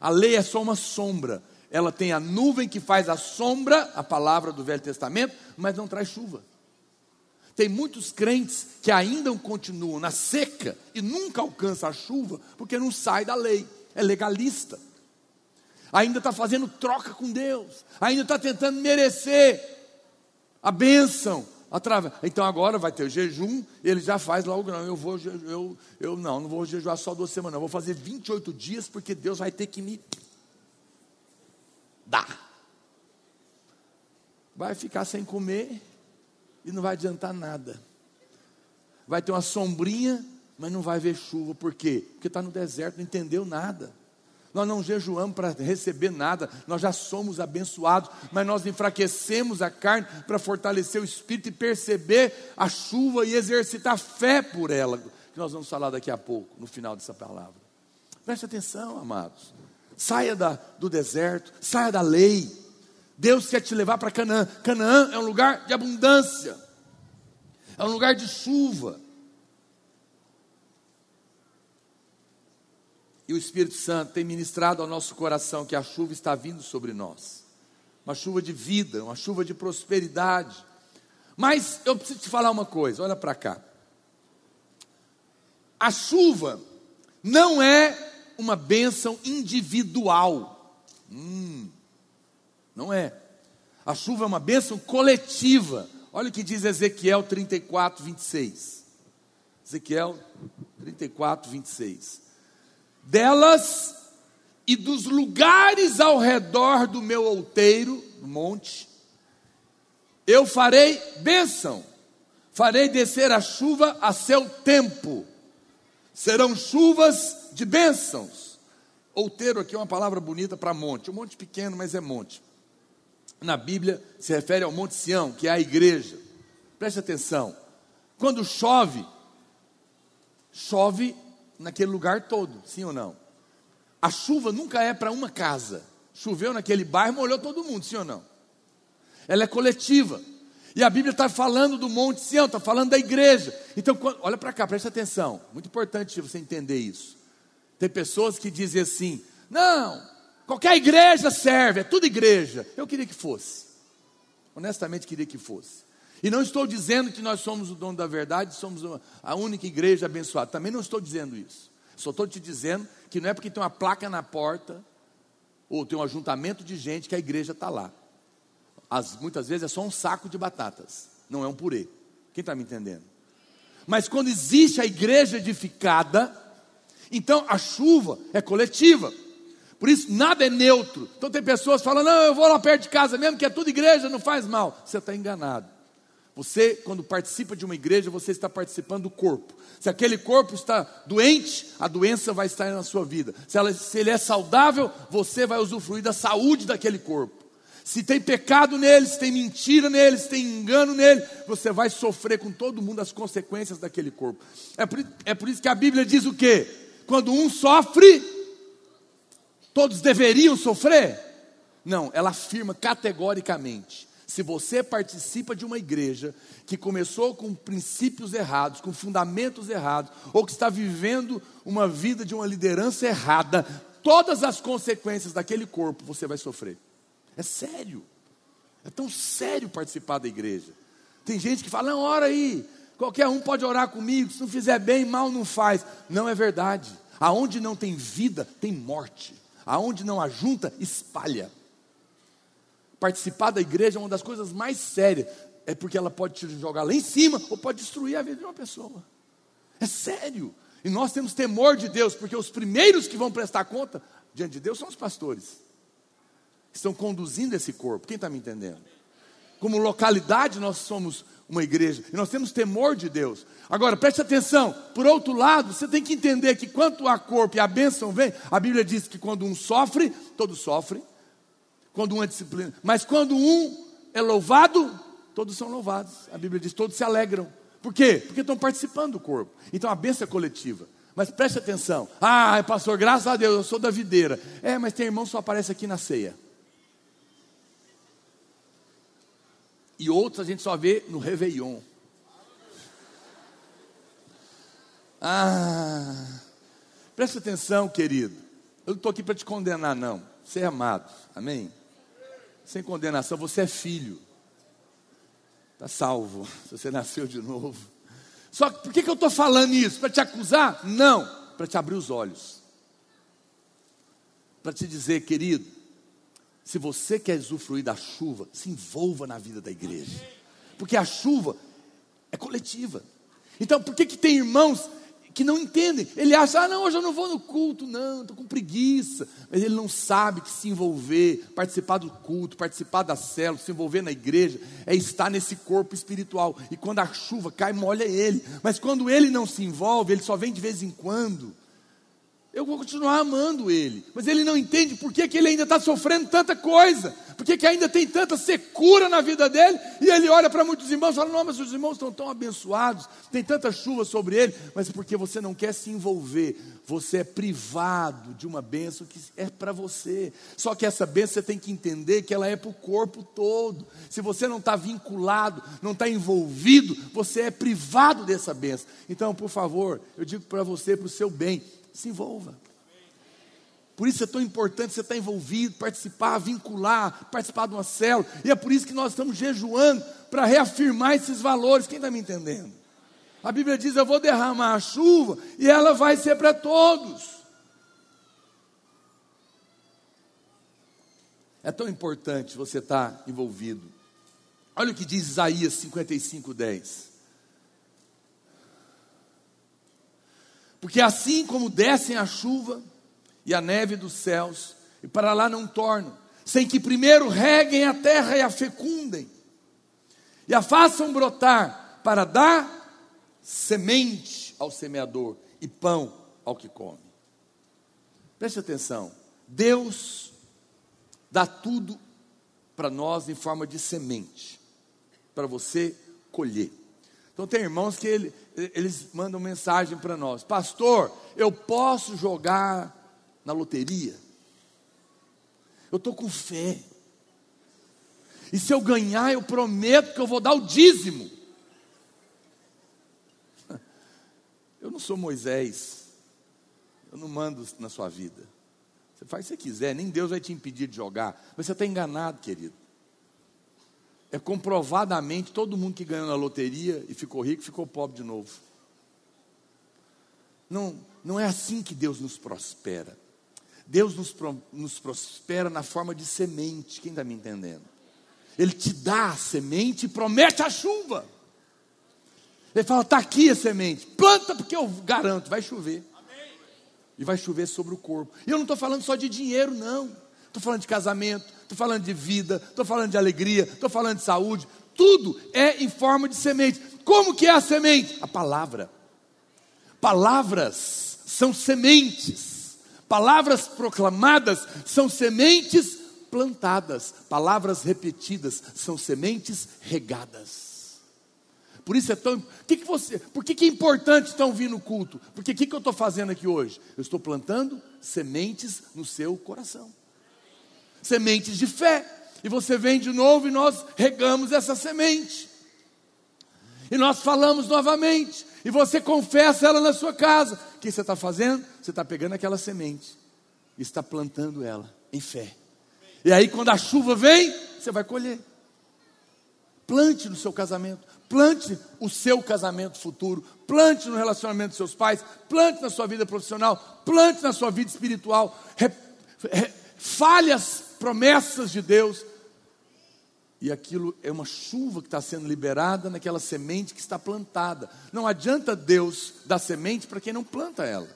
A lei é só uma sombra. Ela tem a nuvem que faz a sombra, a palavra do Velho Testamento, mas não traz chuva. Tem muitos crentes que ainda continuam na seca e nunca alcançam a chuva, porque não sai da lei, é legalista. Ainda está fazendo troca com Deus, ainda está tentando merecer a bênção, através. Então agora vai ter jejum, ele já faz logo, não, eu vou, eu, eu não, não vou jejuar só duas semanas, eu vou fazer 28 dias, porque Deus vai ter que me dar. Vai ficar sem comer e não vai adiantar nada. Vai ter uma sombrinha, mas não vai ver chuva, por quê? Porque está no deserto, não entendeu nada. Nós não jejuamos para receber nada, nós já somos abençoados, mas nós enfraquecemos a carne para fortalecer o espírito e perceber a chuva e exercitar fé por ela, que nós vamos falar daqui a pouco, no final dessa palavra. Preste atenção, amados. Saia da, do deserto, saia da lei. Deus quer te levar para Canaã. Canaã é um lugar de abundância, é um lugar de chuva. E o Espírito Santo tem ministrado ao nosso coração que a chuva está vindo sobre nós. Uma chuva de vida, uma chuva de prosperidade. Mas eu preciso te falar uma coisa, olha para cá. A chuva não é uma bênção individual. Hum, não é. A chuva é uma bênção coletiva. Olha o que diz Ezequiel 34, 26. Ezequiel 34, 26 delas e dos lugares ao redor do meu outeiro, no monte, eu farei bênção, farei descer a chuva a seu tempo, serão chuvas de bênçãos. Outeiro aqui é uma palavra bonita para monte, um monte pequeno, mas é monte. Na Bíblia se refere ao Monte Sião, que é a igreja. Preste atenção, quando chove, chove naquele lugar todo, sim ou não? A chuva nunca é para uma casa. Choveu naquele bairro, molhou todo mundo, sim ou não? Ela é coletiva. E a Bíblia está falando do Monte Sião, está falando da igreja. Então, quando, olha para cá, preste atenção. Muito importante você entender isso. Tem pessoas que dizem assim: não, qualquer igreja serve, é tudo igreja. Eu queria que fosse. Honestamente, queria que fosse. E não estou dizendo que nós somos o dono da verdade, somos a única igreja abençoada. Também não estou dizendo isso. Só estou te dizendo que não é porque tem uma placa na porta, ou tem um ajuntamento de gente, que a igreja está lá. As, muitas vezes é só um saco de batatas, não é um purê. Quem está me entendendo? Mas quando existe a igreja edificada, então a chuva é coletiva. Por isso, nada é neutro. Então, tem pessoas falando: não, eu vou lá perto de casa mesmo, que é tudo igreja, não faz mal. Você está enganado. Você, quando participa de uma igreja, você está participando do corpo. Se aquele corpo está doente, a doença vai estar na sua vida. Se, ela, se ele é saudável, você vai usufruir da saúde daquele corpo. Se tem pecado nele, se tem mentira nele, se tem engano nele, você vai sofrer com todo mundo as consequências daquele corpo. É por, é por isso que a Bíblia diz o quê? Quando um sofre, todos deveriam sofrer? Não, ela afirma categoricamente se você participa de uma igreja que começou com princípios errados, com fundamentos errados, ou que está vivendo uma vida de uma liderança errada, todas as consequências daquele corpo você vai sofrer. É sério. É tão sério participar da igreja. Tem gente que fala: não, ora aí, qualquer um pode orar comigo, se não fizer bem, mal não faz. Não é verdade. Aonde não tem vida, tem morte. Aonde não ajunta, espalha. Participar da igreja é uma das coisas mais sérias. É porque ela pode te jogar lá em cima ou pode destruir a vida de uma pessoa. É sério. E nós temos temor de Deus, porque os primeiros que vão prestar conta diante de Deus são os pastores. Estão conduzindo esse corpo. Quem está me entendendo? como localidade, nós somos uma igreja e nós temos temor de Deus. Agora, preste atenção, por outro lado, você tem que entender que quanto a corpo e a bênção vem, a Bíblia diz que quando um sofre, todos sofrem, quando um é disciplina, mas quando um é louvado, todos são louvados. A Bíblia diz, todos se alegram. Por quê? Porque estão participando do corpo. Então a bênção é coletiva. Mas preste atenção. Ah, pastor, graças a Deus, eu sou da videira. É, mas tem irmão que só aparece aqui na ceia. E outros a gente só vê no Réveillon. Ah, preste atenção, querido. Eu não estou aqui para te condenar, não. Você é amado, amém? Sem condenação, você é filho. Está salvo, você nasceu de novo. Só que por que, que eu estou falando isso? Para te acusar? Não, para te abrir os olhos. Para te dizer, querido, se você quer usufruir da chuva, se envolva na vida da igreja. Porque a chuva é coletiva. Então, por que, que tem irmãos que não entendem. Ele acha, ah, não, hoje eu não vou no culto, não, estou com preguiça. Mas ele não sabe que se envolver, participar do culto, participar da célula, se envolver na igreja, é estar nesse corpo espiritual. E quando a chuva cai, molha ele. Mas quando ele não se envolve, ele só vem de vez em quando eu vou continuar amando ele. Mas ele não entende por que, que ele ainda está sofrendo tanta coisa, por que, que ainda tem tanta secura na vida dele, e ele olha para muitos irmãos e fala: Não, mas os irmãos estão tão abençoados, tem tanta chuva sobre ele, mas porque você não quer se envolver, você é privado de uma bênção que é para você. Só que essa bênção você tem que entender que ela é para o corpo todo. Se você não está vinculado, não está envolvido, você é privado dessa bênção. Então, por favor, eu digo para você, para o seu bem, se envolva. Por isso é tão importante você estar envolvido, participar, vincular, participar de uma célula. E é por isso que nós estamos jejuando para reafirmar esses valores. Quem está me entendendo? A Bíblia diz: Eu vou derramar a chuva e ela vai ser para todos. É tão importante você estar envolvido. Olha o que diz Isaías 55, 10. Porque assim como descem a chuva e a neve dos céus, e para lá não tornam, sem que primeiro reguem a terra e a fecundem, e a façam brotar, para dar semente ao semeador e pão ao que come. Preste atenção, Deus dá tudo para nós em forma de semente, para você colher. Então tem irmãos que ele, eles mandam mensagem para nós: Pastor, eu posso jogar na loteria? Eu estou com fé. E se eu ganhar, eu prometo que eu vou dar o dízimo. Eu não sou Moisés. Eu não mando na sua vida. Você faz o que você quiser, nem Deus vai te impedir de jogar. Mas você está enganado, querido é comprovadamente todo mundo que ganhou na loteria e ficou rico ficou pobre de novo. Não, não é assim que Deus nos prospera. Deus nos, nos prospera na forma de semente. Quem está me entendendo? Ele te dá a semente e promete a chuva. Ele fala: está aqui a semente, planta, porque eu garanto, vai chover. E vai chover sobre o corpo. E eu não estou falando só de dinheiro, não. Estou falando de casamento, estou falando de vida, estou falando de alegria, estou falando de saúde. Tudo é em forma de semente. Como que é a semente? A palavra. Palavras são sementes. Palavras proclamadas são sementes plantadas. Palavras repetidas são sementes regadas. Por isso é tão. Que que você, por que, que é importante então vir no culto? Porque o que, que eu estou fazendo aqui hoje? Eu estou plantando sementes no seu coração sementes de fé. E você vem de novo e nós regamos essa semente. E nós falamos novamente. E você confessa ela na sua casa. O que você está fazendo? Você está pegando aquela semente e está plantando ela em fé. E aí, quando a chuva vem, você vai colher. Plante no seu casamento, plante o seu casamento futuro, plante no relacionamento dos seus pais, plante na sua vida profissional, plante na sua vida espiritual. Re, re, falhas promessas de Deus. E aquilo é uma chuva que está sendo liberada naquela semente que está plantada. Não adianta Deus dar semente para quem não planta ela.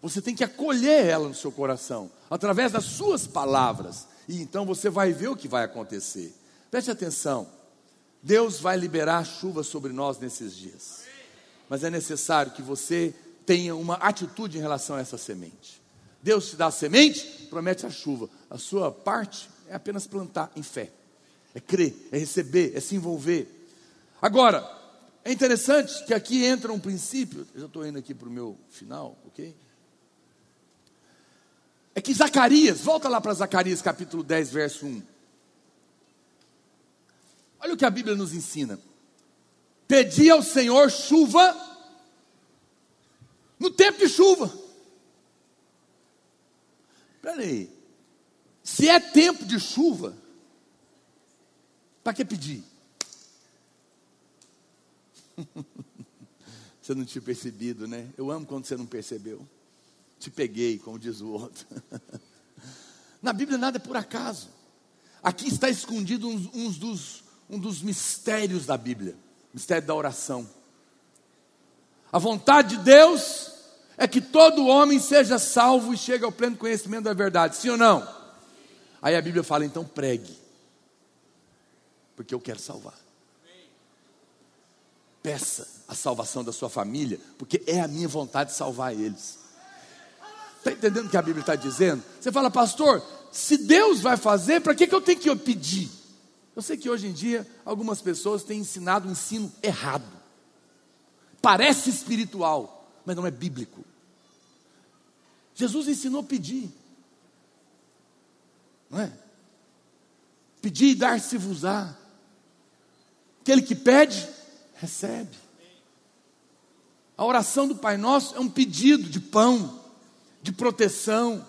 Você tem que acolher ela no seu coração, através das suas palavras. E então você vai ver o que vai acontecer. Preste atenção. Deus vai liberar chuva sobre nós nesses dias. Mas é necessário que você tenha uma atitude em relação a essa semente. Deus te dá a semente, promete a chuva. A sua parte é apenas plantar em fé. É crer, é receber, é se envolver. Agora, é interessante que aqui entra um princípio. Eu já estou indo aqui para o meu final, ok? É que Zacarias, volta lá para Zacarias capítulo 10, verso 1. Olha o que a Bíblia nos ensina. Pedi ao Senhor chuva no tempo de chuva. Espera aí. Se é tempo de chuva, para que pedir? você não tinha percebido, né? Eu amo quando você não percebeu. Te peguei, como diz o outro. Na Bíblia nada é por acaso. Aqui está escondido dos um dos mistérios da Bíblia, mistério da oração. A vontade de Deus é que todo homem seja salvo e chegue ao pleno conhecimento da verdade, sim ou não? Aí a Bíblia fala, então pregue, porque eu quero salvar. Peça a salvação da sua família, porque é a minha vontade de salvar eles. Está entendendo o que a Bíblia está dizendo? Você fala, pastor, se Deus vai fazer, para que, que eu tenho que pedir? Eu sei que hoje em dia algumas pessoas têm ensinado um ensino errado. Parece espiritual, mas não é bíblico. Jesus ensinou a pedir. Não é? Pedir e dar-se-vos-á. Aquele que pede, recebe. A oração do Pai Nosso é um pedido de pão, de proteção,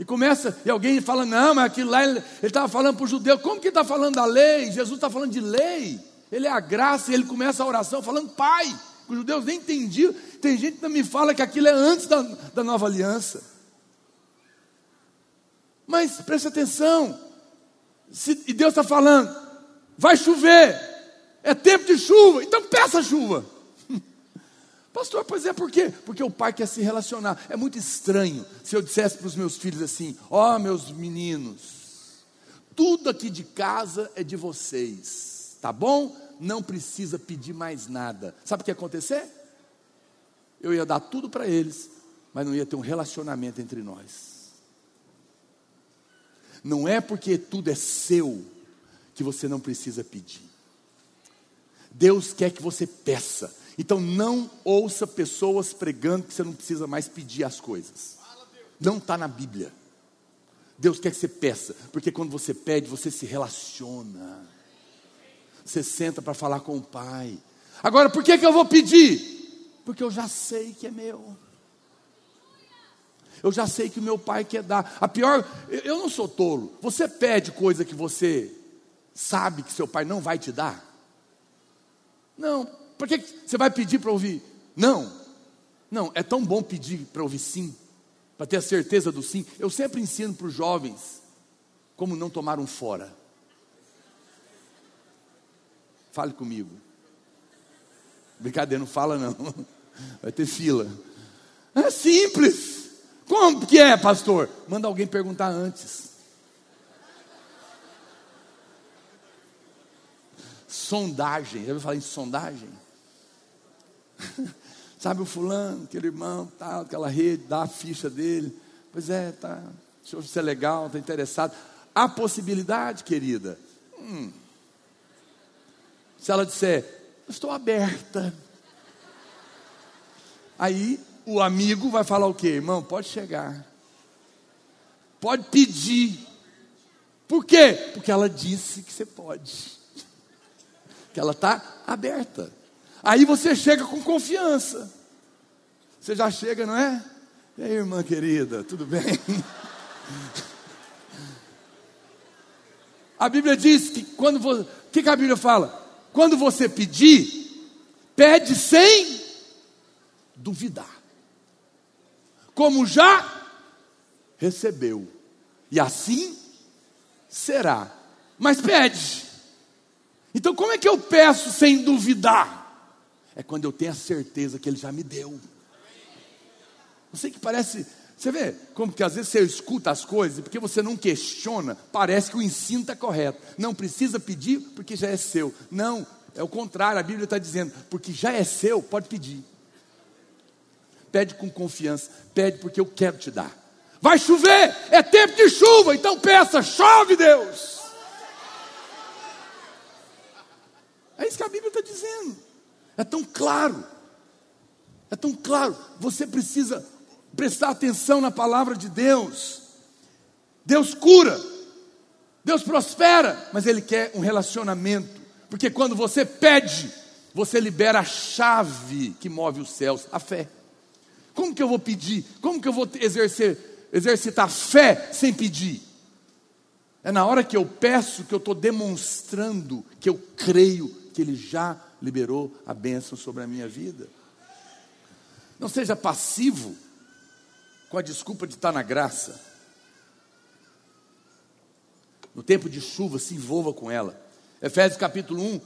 e começa, e alguém fala, não, mas aquilo lá ele estava falando para o judeu, como que está falando da lei? Jesus está falando de lei, ele é a graça, e ele começa a oração falando Pai. Os judeus nem entendiam. Tem gente que me fala que aquilo é antes da, da nova aliança. Mas preste atenção, se, e Deus está falando, vai chover, é tempo de chuva, então peça chuva. Pastor, pois é, por quê? Porque o pai quer se relacionar. É muito estranho se eu dissesse para os meus filhos assim: Ó, oh, meus meninos, tudo aqui de casa é de vocês, tá bom? Não precisa pedir mais nada. Sabe o que ia acontecer? Eu ia dar tudo para eles, mas não ia ter um relacionamento entre nós. Não é porque tudo é seu que você não precisa pedir. Deus quer que você peça. Então não ouça pessoas pregando que você não precisa mais pedir as coisas. Não está na Bíblia. Deus quer que você peça, porque quando você pede, você se relaciona. Você senta para falar com o Pai. Agora, por que, que eu vou pedir? Porque eu já sei que é meu. Eu já sei que o meu pai quer dar. A pior, eu não sou tolo. Você pede coisa que você sabe que seu pai não vai te dar? Não, por que você vai pedir para ouvir? Não, não, é tão bom pedir para ouvir sim, para ter a certeza do sim. Eu sempre ensino para os jovens como não tomar um fora. Fale comigo. Brincadeira, não fala não. Vai ter fila. É simples. Como que é, pastor? Manda alguém perguntar antes. Sondagem. Já ouviu falar em sondagem? Sabe o fulano, aquele irmão, tal, aquela rede, dá a ficha dele. Pois é, tá. Deixa eu ver se é legal, está interessado. Há possibilidade, querida. Hum. Se ela disser, estou aberta. Aí o amigo vai falar o quê? Irmão, pode chegar. Pode pedir. Por quê? Porque ela disse que você pode. Que ela está aberta. Aí você chega com confiança. Você já chega, não é? E aí, irmã querida, tudo bem? A Bíblia diz que quando você. O que, que a Bíblia fala? Quando você pedir, pede sem duvidar. Como já recebeu. E assim será. Mas pede. Então, como é que eu peço sem duvidar? é quando eu tenho a certeza que Ele já me deu. Eu sei que parece Você vê como que às vezes você escuta as coisas porque você não questiona, parece que o ensino está correto. Não precisa pedir porque já é seu. Não, é o contrário, a Bíblia está dizendo, porque já é seu, pode pedir. Pede com confiança, pede porque eu quero te dar. Vai chover, é tempo de chuva, então peça, chove Deus. É isso que a Bíblia está dizendo. É tão claro. É tão claro. Você precisa prestar atenção na palavra de Deus. Deus cura, Deus prospera, mas Ele quer um relacionamento, porque quando você pede, você libera a chave que move os céus, a fé. Como que eu vou pedir? Como que eu vou exercer, exercitar fé sem pedir? É na hora que eu peço que eu estou demonstrando que eu creio que Ele já liberou a bênção sobre a minha vida. Não seja passivo com a desculpa de estar na graça. No tempo de chuva, se envolva com ela. Efésios capítulo 1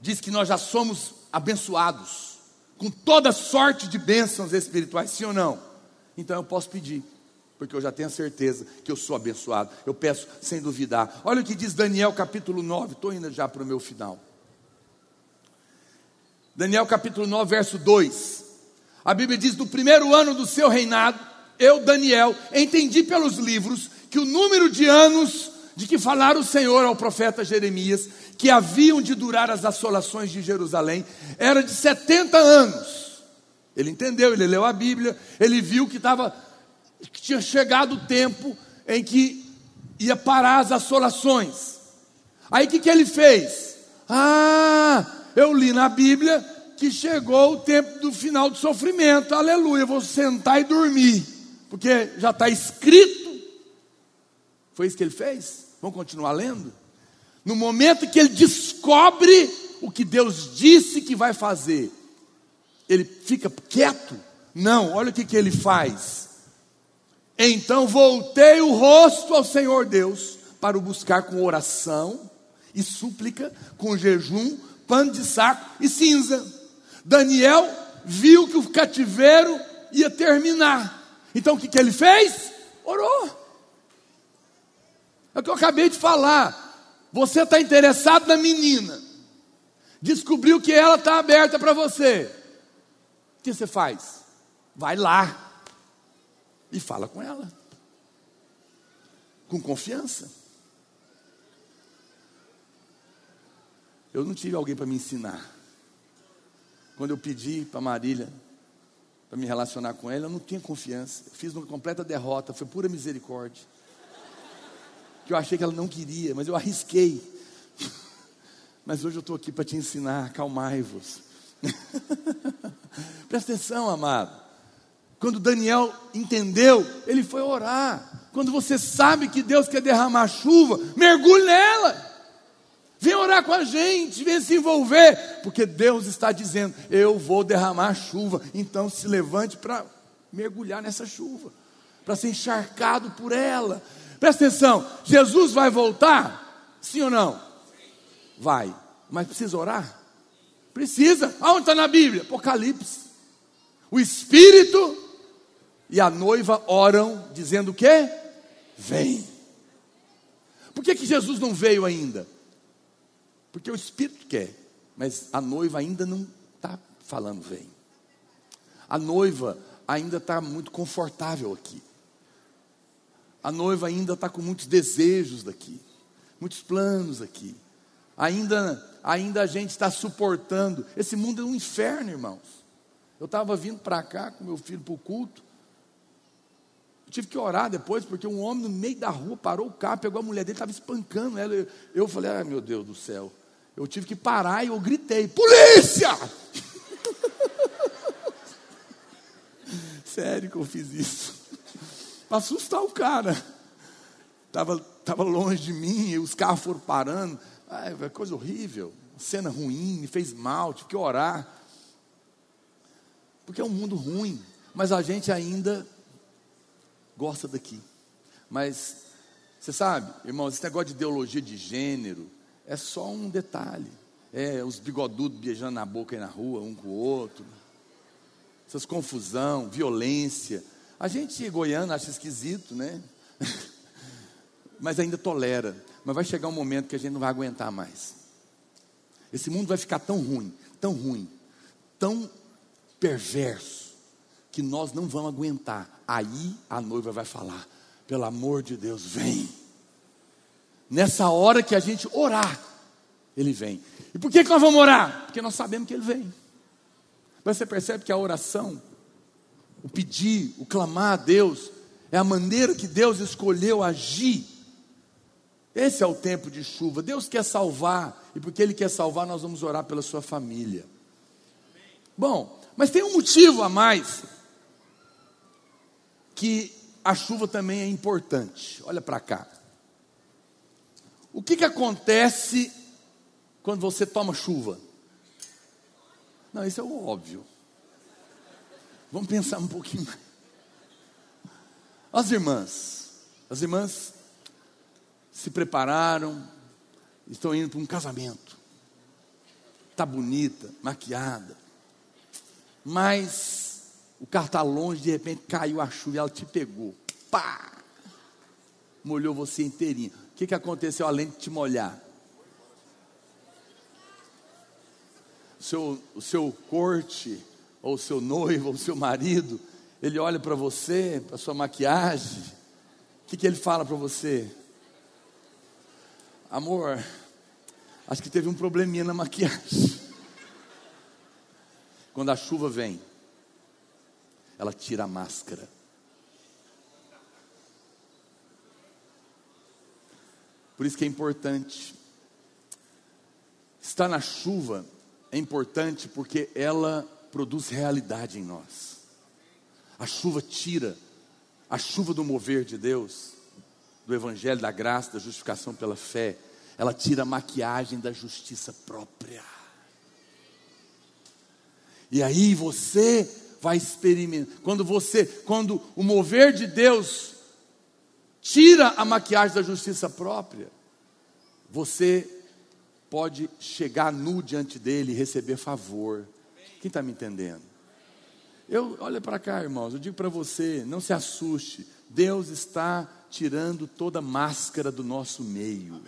diz que nós já somos abençoados com toda sorte de bênçãos espirituais, sim ou não? Então eu posso pedir, porque eu já tenho a certeza que eu sou abençoado. Eu peço sem duvidar. Olha o que diz Daniel capítulo 9, estou indo já para o meu final. Daniel capítulo 9, verso 2. A Bíblia diz: no primeiro ano do seu reinado, eu, Daniel, entendi pelos livros que o número de anos de que falara o Senhor ao profeta Jeremias, que haviam de durar as assolações de Jerusalém, era de 70 anos. Ele entendeu, ele leu a Bíblia, ele viu que estava que tinha chegado o tempo em que ia parar as assolações. Aí o que, que ele fez? Ah, eu li na Bíblia que chegou o tempo do final do sofrimento. Aleluia, vou sentar e dormir porque já está escrito. Foi isso que ele fez? Vamos continuar lendo? No momento que ele descobre o que Deus disse que vai fazer, ele fica quieto? Não, olha o que, que ele faz. Então voltei o rosto ao Senhor Deus para o buscar com oração e súplica, com jejum, pano de saco e cinza. Daniel viu que o cativeiro ia terminar. Então o que, que ele fez? Orou. É o que eu acabei de falar. Você está interessado na menina, descobriu que ela está aberta para você. O que você faz? Vai lá e fala com ela, com confiança. Eu não tive alguém para me ensinar. Quando eu pedi para Marília para me relacionar com ela, eu não tinha confiança. Eu fiz uma completa derrota, foi pura misericórdia. Que eu achei que ela não queria, mas eu arrisquei. Mas hoje eu estou aqui para te ensinar, acalmai-vos. Presta atenção, amado. Quando Daniel entendeu, ele foi orar. Quando você sabe que Deus quer derramar chuva, mergulhe nela. Vem orar com a gente, vem se envolver, porque Deus está dizendo: Eu vou derramar chuva. Então se levante para mergulhar nessa chuva, para ser encharcado por ela. Presta atenção: Jesus vai voltar? Sim ou não? Vai, mas precisa orar? Precisa. Aonde está na Bíblia? Apocalipse. O Espírito e a noiva oram, dizendo o quê? Vem. Por que, que Jesus não veio ainda? Porque o Espírito quer, mas a noiva ainda não está falando vem. A noiva ainda está muito confortável aqui. A noiva ainda está com muitos desejos daqui, muitos planos aqui. Ainda, ainda a gente está suportando. Esse mundo é um inferno, irmãos. Eu estava vindo para cá com meu filho para o culto. Eu tive que orar depois, porque um homem no meio da rua parou o carro, pegou a mulher dele, estava espancando ela. Eu, eu falei, ai meu Deus do céu. Eu tive que parar e eu gritei: Polícia! Sério que eu fiz isso. Para assustar o cara. Estava tava longe de mim, e os carros foram parando. Ai, coisa horrível. Cena ruim, me fez mal, tive que orar. Porque é um mundo ruim. Mas a gente ainda gosta daqui. Mas, você sabe, irmãos, esse negócio de ideologia de gênero, é só um detalhe. É os bigodudos beijando na boca e na rua, um com o outro. Essas confusão, violência. A gente goiano acha esquisito, né? Mas ainda tolera. Mas vai chegar um momento que a gente não vai aguentar mais. Esse mundo vai ficar tão ruim, tão ruim, tão perverso, que nós não vamos aguentar. Aí a noiva vai falar: pelo amor de Deus, vem. Nessa hora que a gente orar, ele vem. E por que, que nós vamos orar? Porque nós sabemos que ele vem. Mas você percebe que a oração, o pedir, o clamar a Deus, é a maneira que Deus escolheu agir. Esse é o tempo de chuva. Deus quer salvar, e porque Ele quer salvar, nós vamos orar pela sua família. Bom, mas tem um motivo a mais que a chuva também é importante. Olha para cá. O que, que acontece quando você toma chuva? Não, isso é o óbvio. Vamos pensar um pouquinho. As irmãs, as irmãs se prepararam, estão indo para um casamento. Está bonita, maquiada. Mas o carro está longe, de repente caiu a chuva e ela te pegou. Pá! Molhou você inteirinho. O que, que aconteceu além de te molhar? seu, o seu corte, ou seu noivo, ou seu marido, ele olha para você, para sua maquiagem, o que, que ele fala para você? Amor, acho que teve um probleminha na maquiagem. Quando a chuva vem, ela tira a máscara. Por isso que é importante. Estar na chuva é importante porque ela produz realidade em nós. A chuva tira, a chuva do mover de Deus, do Evangelho, da graça, da justificação pela fé, ela tira a maquiagem da justiça própria. E aí você vai experimentar. Quando você, quando o mover de Deus tira a maquiagem da justiça própria, você pode chegar nu diante dele e receber favor. Quem está me entendendo? Eu, olha para cá, irmãos, eu digo para você, não se assuste. Deus está tirando toda máscara do nosso meio.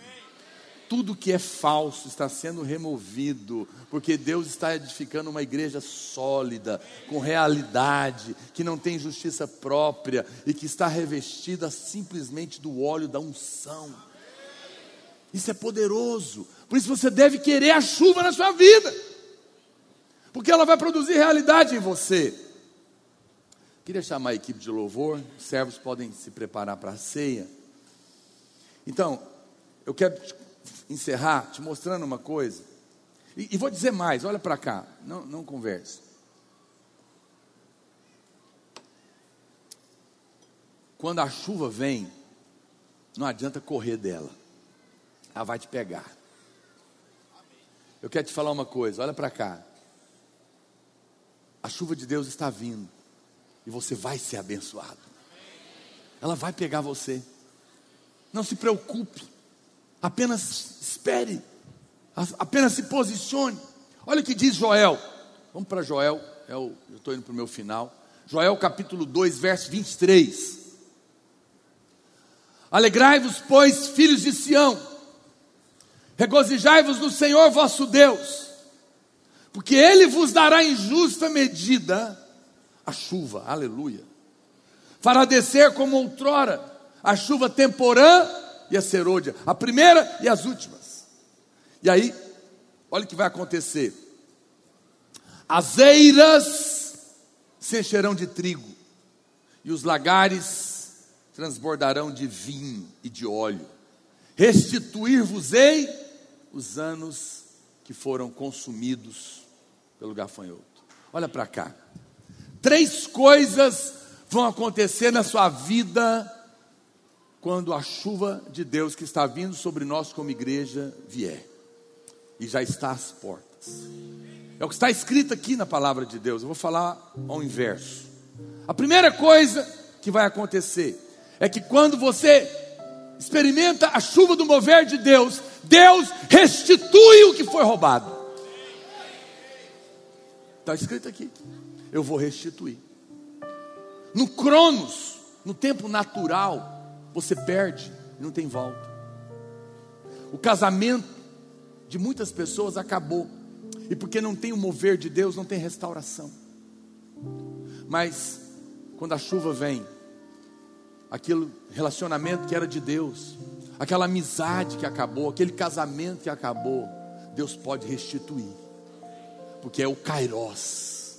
Tudo que é falso está sendo removido, porque Deus está edificando uma igreja sólida, com realidade, que não tem justiça própria e que está revestida simplesmente do óleo da unção. Isso é poderoso. Por isso você deve querer a chuva na sua vida. Porque ela vai produzir realidade em você. Queria chamar a equipe de louvor, os servos podem se preparar para a ceia. Então, eu quero encerrar te mostrando uma coisa. E, e vou dizer mais, olha para cá, não, não converse. Quando a chuva vem, não adianta correr dela ela vai te pegar. Eu quero te falar uma coisa, olha para cá. A chuva de Deus está vindo e você vai ser abençoado. Ela vai pegar você. Não se preocupe. Apenas espere. Apenas se posicione. Olha o que diz Joel. Vamos para Joel. É eu estou indo para o meu final. Joel capítulo 2, verso 23. Alegrai-vos, pois, filhos de Sião Regozijai-vos no Senhor vosso Deus, porque Ele vos dará em justa medida a chuva, aleluia. Fará descer como outrora a chuva temporã e a serôdia, a primeira e as últimas. E aí, olha o que vai acontecer: as eiras se encherão de trigo, e os lagares transbordarão de vinho e de óleo. Restituir-vos-ei os anos que foram consumidos pelo gafanhoto. Olha para cá. Três coisas vão acontecer na sua vida quando a chuva de Deus que está vindo sobre nós como igreja vier. E já está às portas. É o que está escrito aqui na palavra de Deus. Eu vou falar ao inverso. A primeira coisa que vai acontecer é que quando você experimenta a chuva do mover de Deus, Deus restitui o que foi roubado. Está escrito aqui. Eu vou restituir. No Cronos, no tempo natural, você perde e não tem volta. O casamento de muitas pessoas acabou. E porque não tem o mover de Deus, não tem restauração. Mas quando a chuva vem, aquele relacionamento que era de Deus, aquela amizade que acabou, aquele casamento que acabou, Deus pode restituir, porque é o Kairos,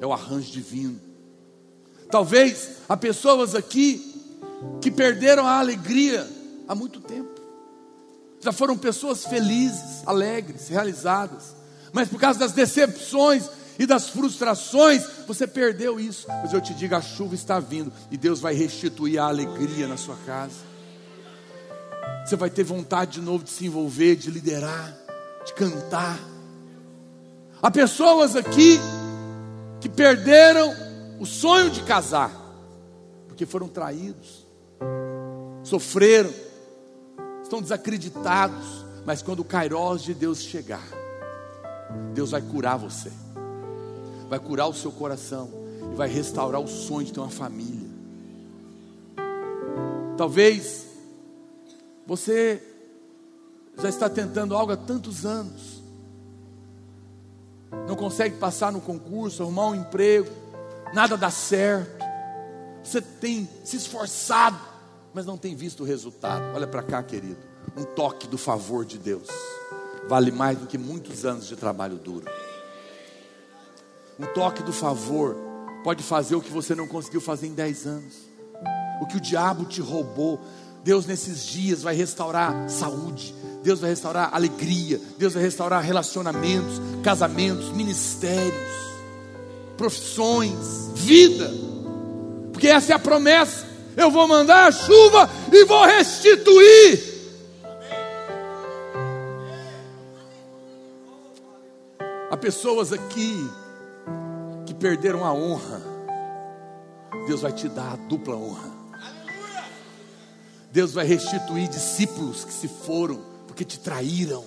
é o arranjo divino. Talvez há pessoas aqui que perderam a alegria há muito tempo, já foram pessoas felizes, alegres, realizadas, mas por causa das decepções e das frustrações, você perdeu isso. Mas eu te digo: a chuva está vindo e Deus vai restituir a alegria na sua casa. Você vai ter vontade de novo de se envolver, de liderar, de cantar. Há pessoas aqui que perderam o sonho de casar, porque foram traídos, sofreram, estão desacreditados, mas quando o Kairos de Deus chegar, Deus vai curar você vai curar o seu coração e vai restaurar o sonho de ter uma família. Talvez você já está tentando algo há tantos anos, não consegue passar no concurso, arrumar um emprego, nada dá certo. Você tem se esforçado, mas não tem visto o resultado. Olha para cá, querido. Um toque do favor de Deus vale mais do que muitos anos de trabalho duro. Um toque do favor pode fazer o que você não conseguiu fazer em dez anos. O que o diabo te roubou. Deus nesses dias vai restaurar saúde, Deus vai restaurar alegria, Deus vai restaurar relacionamentos, casamentos, ministérios, profissões, vida. Porque essa é a promessa. Eu vou mandar a chuva e vou restituir. Há pessoas aqui perderam a honra, Deus vai te dar a dupla honra. Deus vai restituir discípulos que se foram porque te traíram.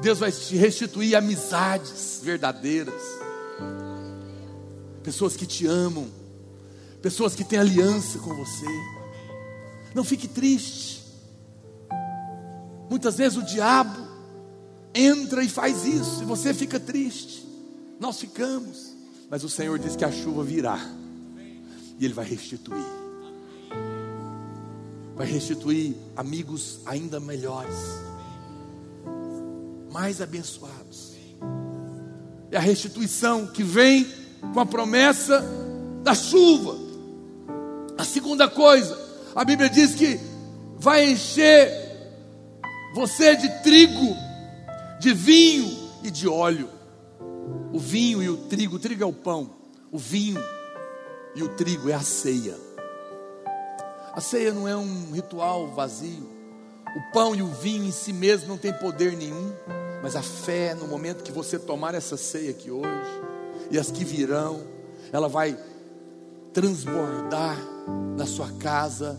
Deus vai te restituir amizades verdadeiras. Pessoas que te amam, pessoas que têm aliança com você. Não fique triste. Muitas vezes o diabo entra e faz isso, e você fica triste. Nós ficamos. Mas o Senhor diz que a chuva virá. E Ele vai restituir. Vai restituir amigos ainda melhores. Mais abençoados. É a restituição que vem com a promessa da chuva. A segunda coisa, a Bíblia diz que vai encher você de trigo, de vinho e de óleo o vinho e o trigo, o trigo é o pão, o vinho e o trigo é a ceia. A ceia não é um ritual vazio. O pão e o vinho em si mesmo não tem poder nenhum, mas a fé no momento que você tomar essa ceia aqui hoje e as que virão, ela vai transbordar na sua casa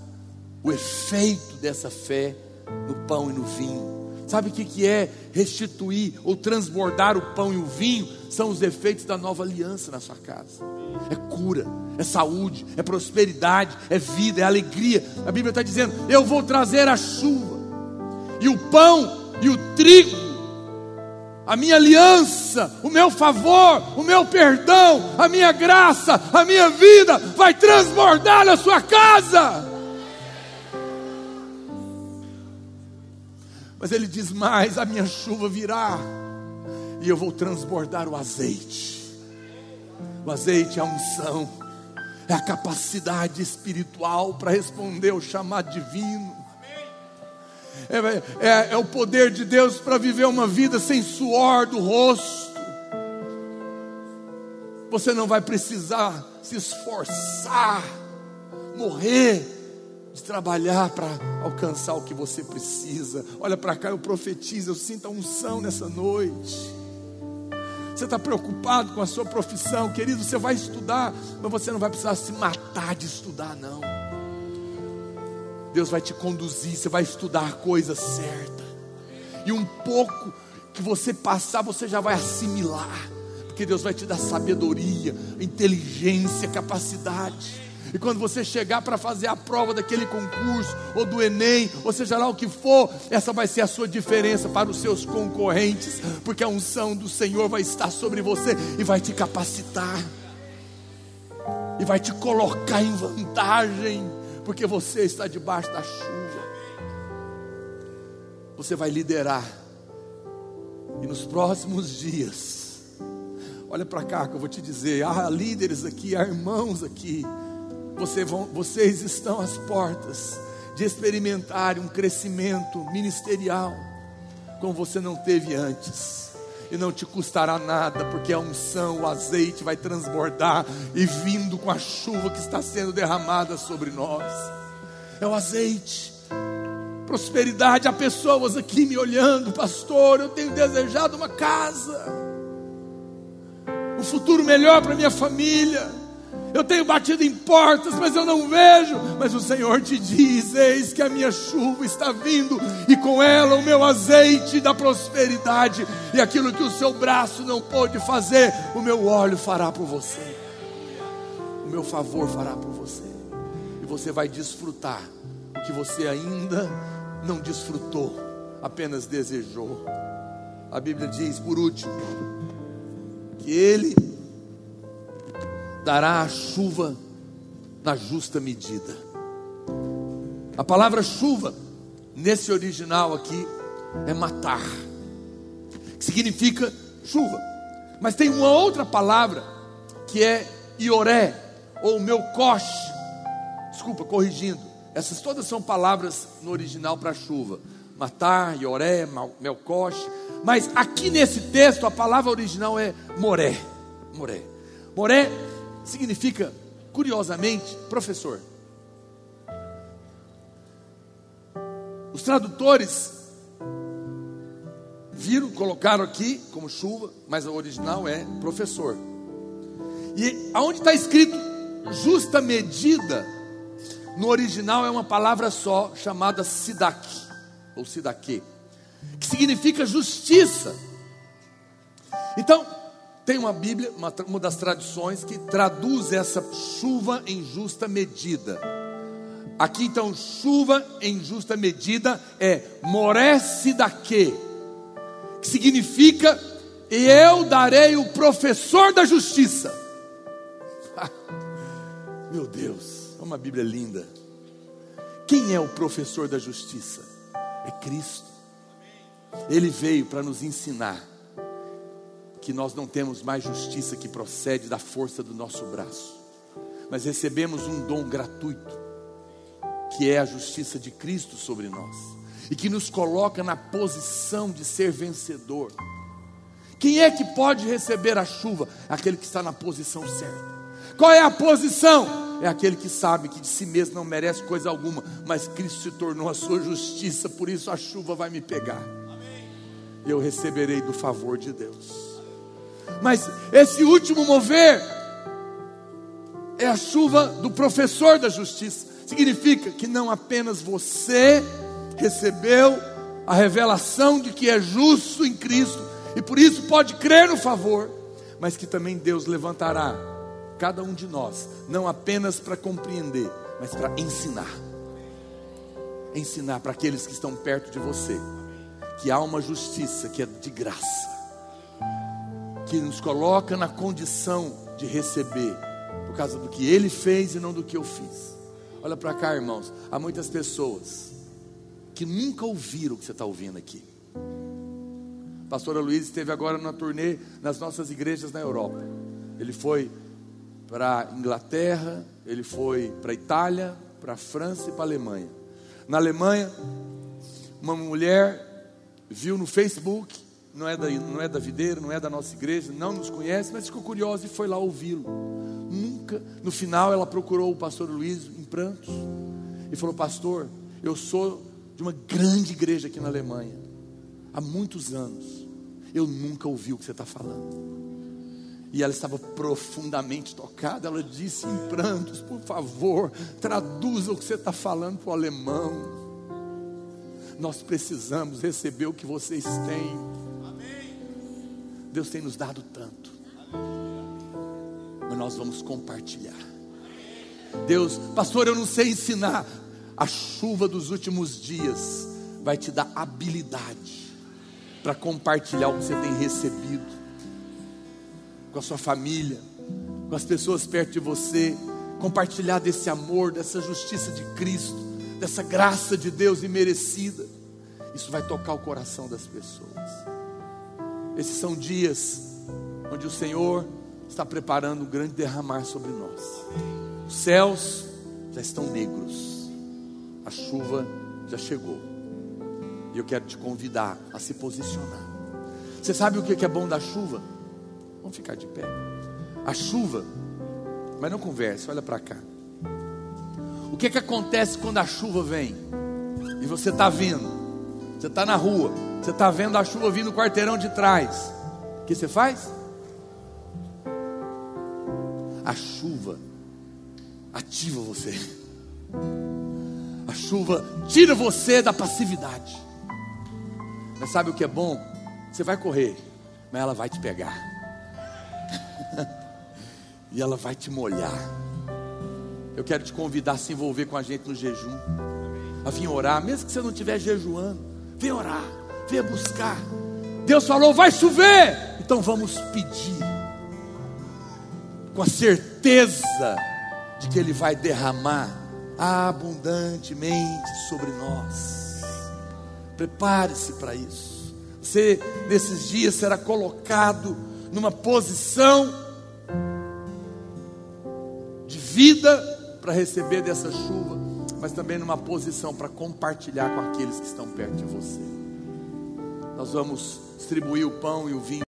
o efeito dessa fé no pão e no vinho. Sabe o que é restituir ou transbordar o pão e o vinho? São os efeitos da nova aliança na sua casa. É cura, é saúde, é prosperidade, é vida, é alegria. A Bíblia está dizendo: Eu vou trazer a chuva, e o pão e o trigo, a minha aliança, o meu favor, o meu perdão, a minha graça, a minha vida vai transbordar na sua casa. Mas ele diz mais: a minha chuva virá e eu vou transbordar o azeite. O azeite é a unção, é a capacidade espiritual para responder ao chamado divino. É, é, é o poder de Deus para viver uma vida sem suor do rosto. Você não vai precisar se esforçar, morrer de trabalhar para alcançar o que você precisa. Olha para cá, eu profetizo, eu sinto a unção nessa noite. Você está preocupado com a sua profissão, querido? Você vai estudar, mas você não vai precisar se matar de estudar, não. Deus vai te conduzir, você vai estudar a coisa certa, e um pouco que você passar, você já vai assimilar porque Deus vai te dar sabedoria, inteligência, capacidade. E quando você chegar para fazer a prova daquele concurso, ou do Enem, ou seja lá o que for, essa vai ser a sua diferença para os seus concorrentes, porque a unção do Senhor vai estar sobre você e vai te capacitar, e vai te colocar em vantagem, porque você está debaixo da chuva. Você vai liderar, e nos próximos dias, olha para cá que eu vou te dizer: há líderes aqui, há irmãos aqui você vão, vocês estão às portas de experimentar um crescimento ministerial como você não teve antes. E não te custará nada, porque a unção, o azeite vai transbordar e vindo com a chuva que está sendo derramada sobre nós. É o azeite. Prosperidade, há pessoas aqui me olhando, pastor. Eu tenho desejado uma casa, um futuro melhor para minha família eu tenho batido em portas, mas eu não vejo. Mas o Senhor te diz: Eis que a minha chuva está vindo, e com ela o meu azeite da prosperidade, e aquilo que o seu braço não pôde fazer, o meu óleo fará por você, o meu favor fará por você, e você vai desfrutar o que você ainda não desfrutou, apenas desejou. A Bíblia diz, por último, que Ele dará a chuva na justa medida. A palavra chuva, nesse original aqui, é matar, que significa chuva. Mas tem uma outra palavra que é ioré, ou meu coche. Desculpa, corrigindo. Essas todas são palavras no original para chuva. Matar, ioré, melcoche. Mas aqui nesse texto a palavra original é moré. Moré. Moré significa, curiosamente, professor. Os tradutores viram, colocaram aqui como chuva, mas o original é professor. E aonde está escrito justa medida, no original é uma palavra só, chamada sidak, ou sidaque, que significa justiça. Então, tem uma Bíblia, uma, uma das tradições, que traduz essa chuva em justa medida. Aqui então, chuva em justa medida é morece daqui, que significa e eu darei o professor da justiça. Meu Deus, é uma Bíblia linda. Quem é o professor da justiça? É Cristo. Ele veio para nos ensinar que nós não temos mais justiça que procede da força do nosso braço, mas recebemos um dom gratuito, que é a justiça de Cristo sobre nós, e que nos coloca na posição de ser vencedor. Quem é que pode receber a chuva? Aquele que está na posição certa. Qual é a posição? É aquele que sabe que de si mesmo não merece coisa alguma, mas Cristo se tornou a sua justiça, por isso a chuva vai me pegar. E eu receberei do favor de Deus. Mas esse último mover é a chuva do professor da justiça. Significa que não apenas você recebeu a revelação de que é justo em Cristo e por isso pode crer no favor, mas que também Deus levantará cada um de nós, não apenas para compreender, mas para ensinar. Ensinar para aqueles que estão perto de você que há uma justiça que é de graça que nos coloca na condição de receber, por causa do que Ele fez e não do que eu fiz. Olha para cá, irmãos. Há muitas pessoas que nunca ouviram o que você está ouvindo aqui. A pastora Luiz esteve agora na turnê nas nossas igrejas na Europa. Ele foi para Inglaterra, ele foi para Itália, para França e para Alemanha. Na Alemanha, uma mulher viu no Facebook não é, da, não é da videira, não é da nossa igreja, não nos conhece, mas ficou curiosa e foi lá ouvi-lo. Nunca, no final, ela procurou o pastor Luiz em prantos e falou: Pastor, eu sou de uma grande igreja aqui na Alemanha, há muitos anos, eu nunca ouvi o que você está falando. E ela estava profundamente tocada. Ela disse em prantos: Por favor, traduza o que você está falando para o alemão. Nós precisamos receber o que vocês têm. Deus tem nos dado tanto. Mas nós vamos compartilhar. Deus, pastor, eu não sei ensinar. A chuva dos últimos dias vai te dar habilidade para compartilhar o que você tem recebido com a sua família, com as pessoas perto de você, compartilhar desse amor, dessa justiça de Cristo, dessa graça de Deus imerecida. Isso vai tocar o coração das pessoas. Esses são dias onde o Senhor está preparando um grande derramar sobre nós. Os céus já estão negros, a chuva já chegou. E eu quero te convidar a se posicionar. Você sabe o que é bom da chuva? Vamos ficar de pé. A chuva, mas não converse, olha para cá. O que, que acontece quando a chuva vem? E você está vindo, você está na rua, você está vendo a chuva vindo no quarteirão de trás. O que você faz? A chuva ativa você. A chuva tira você da passividade. Mas sabe o que é bom? Você vai correr, mas ela vai te pegar. e ela vai te molhar. Eu quero te convidar a se envolver com a gente no jejum, a vir orar, mesmo que você não estiver jejuando, vem orar, venha buscar. Deus falou: vai chover, então vamos pedir, com a certeza de que Ele vai derramar abundantemente sobre nós. Prepare-se para isso. Você, nesses dias, será colocado numa posição de vida para receber dessa chuva, mas também numa posição para compartilhar com aqueles que estão perto de você. Nós vamos distribuir o pão e o vinho.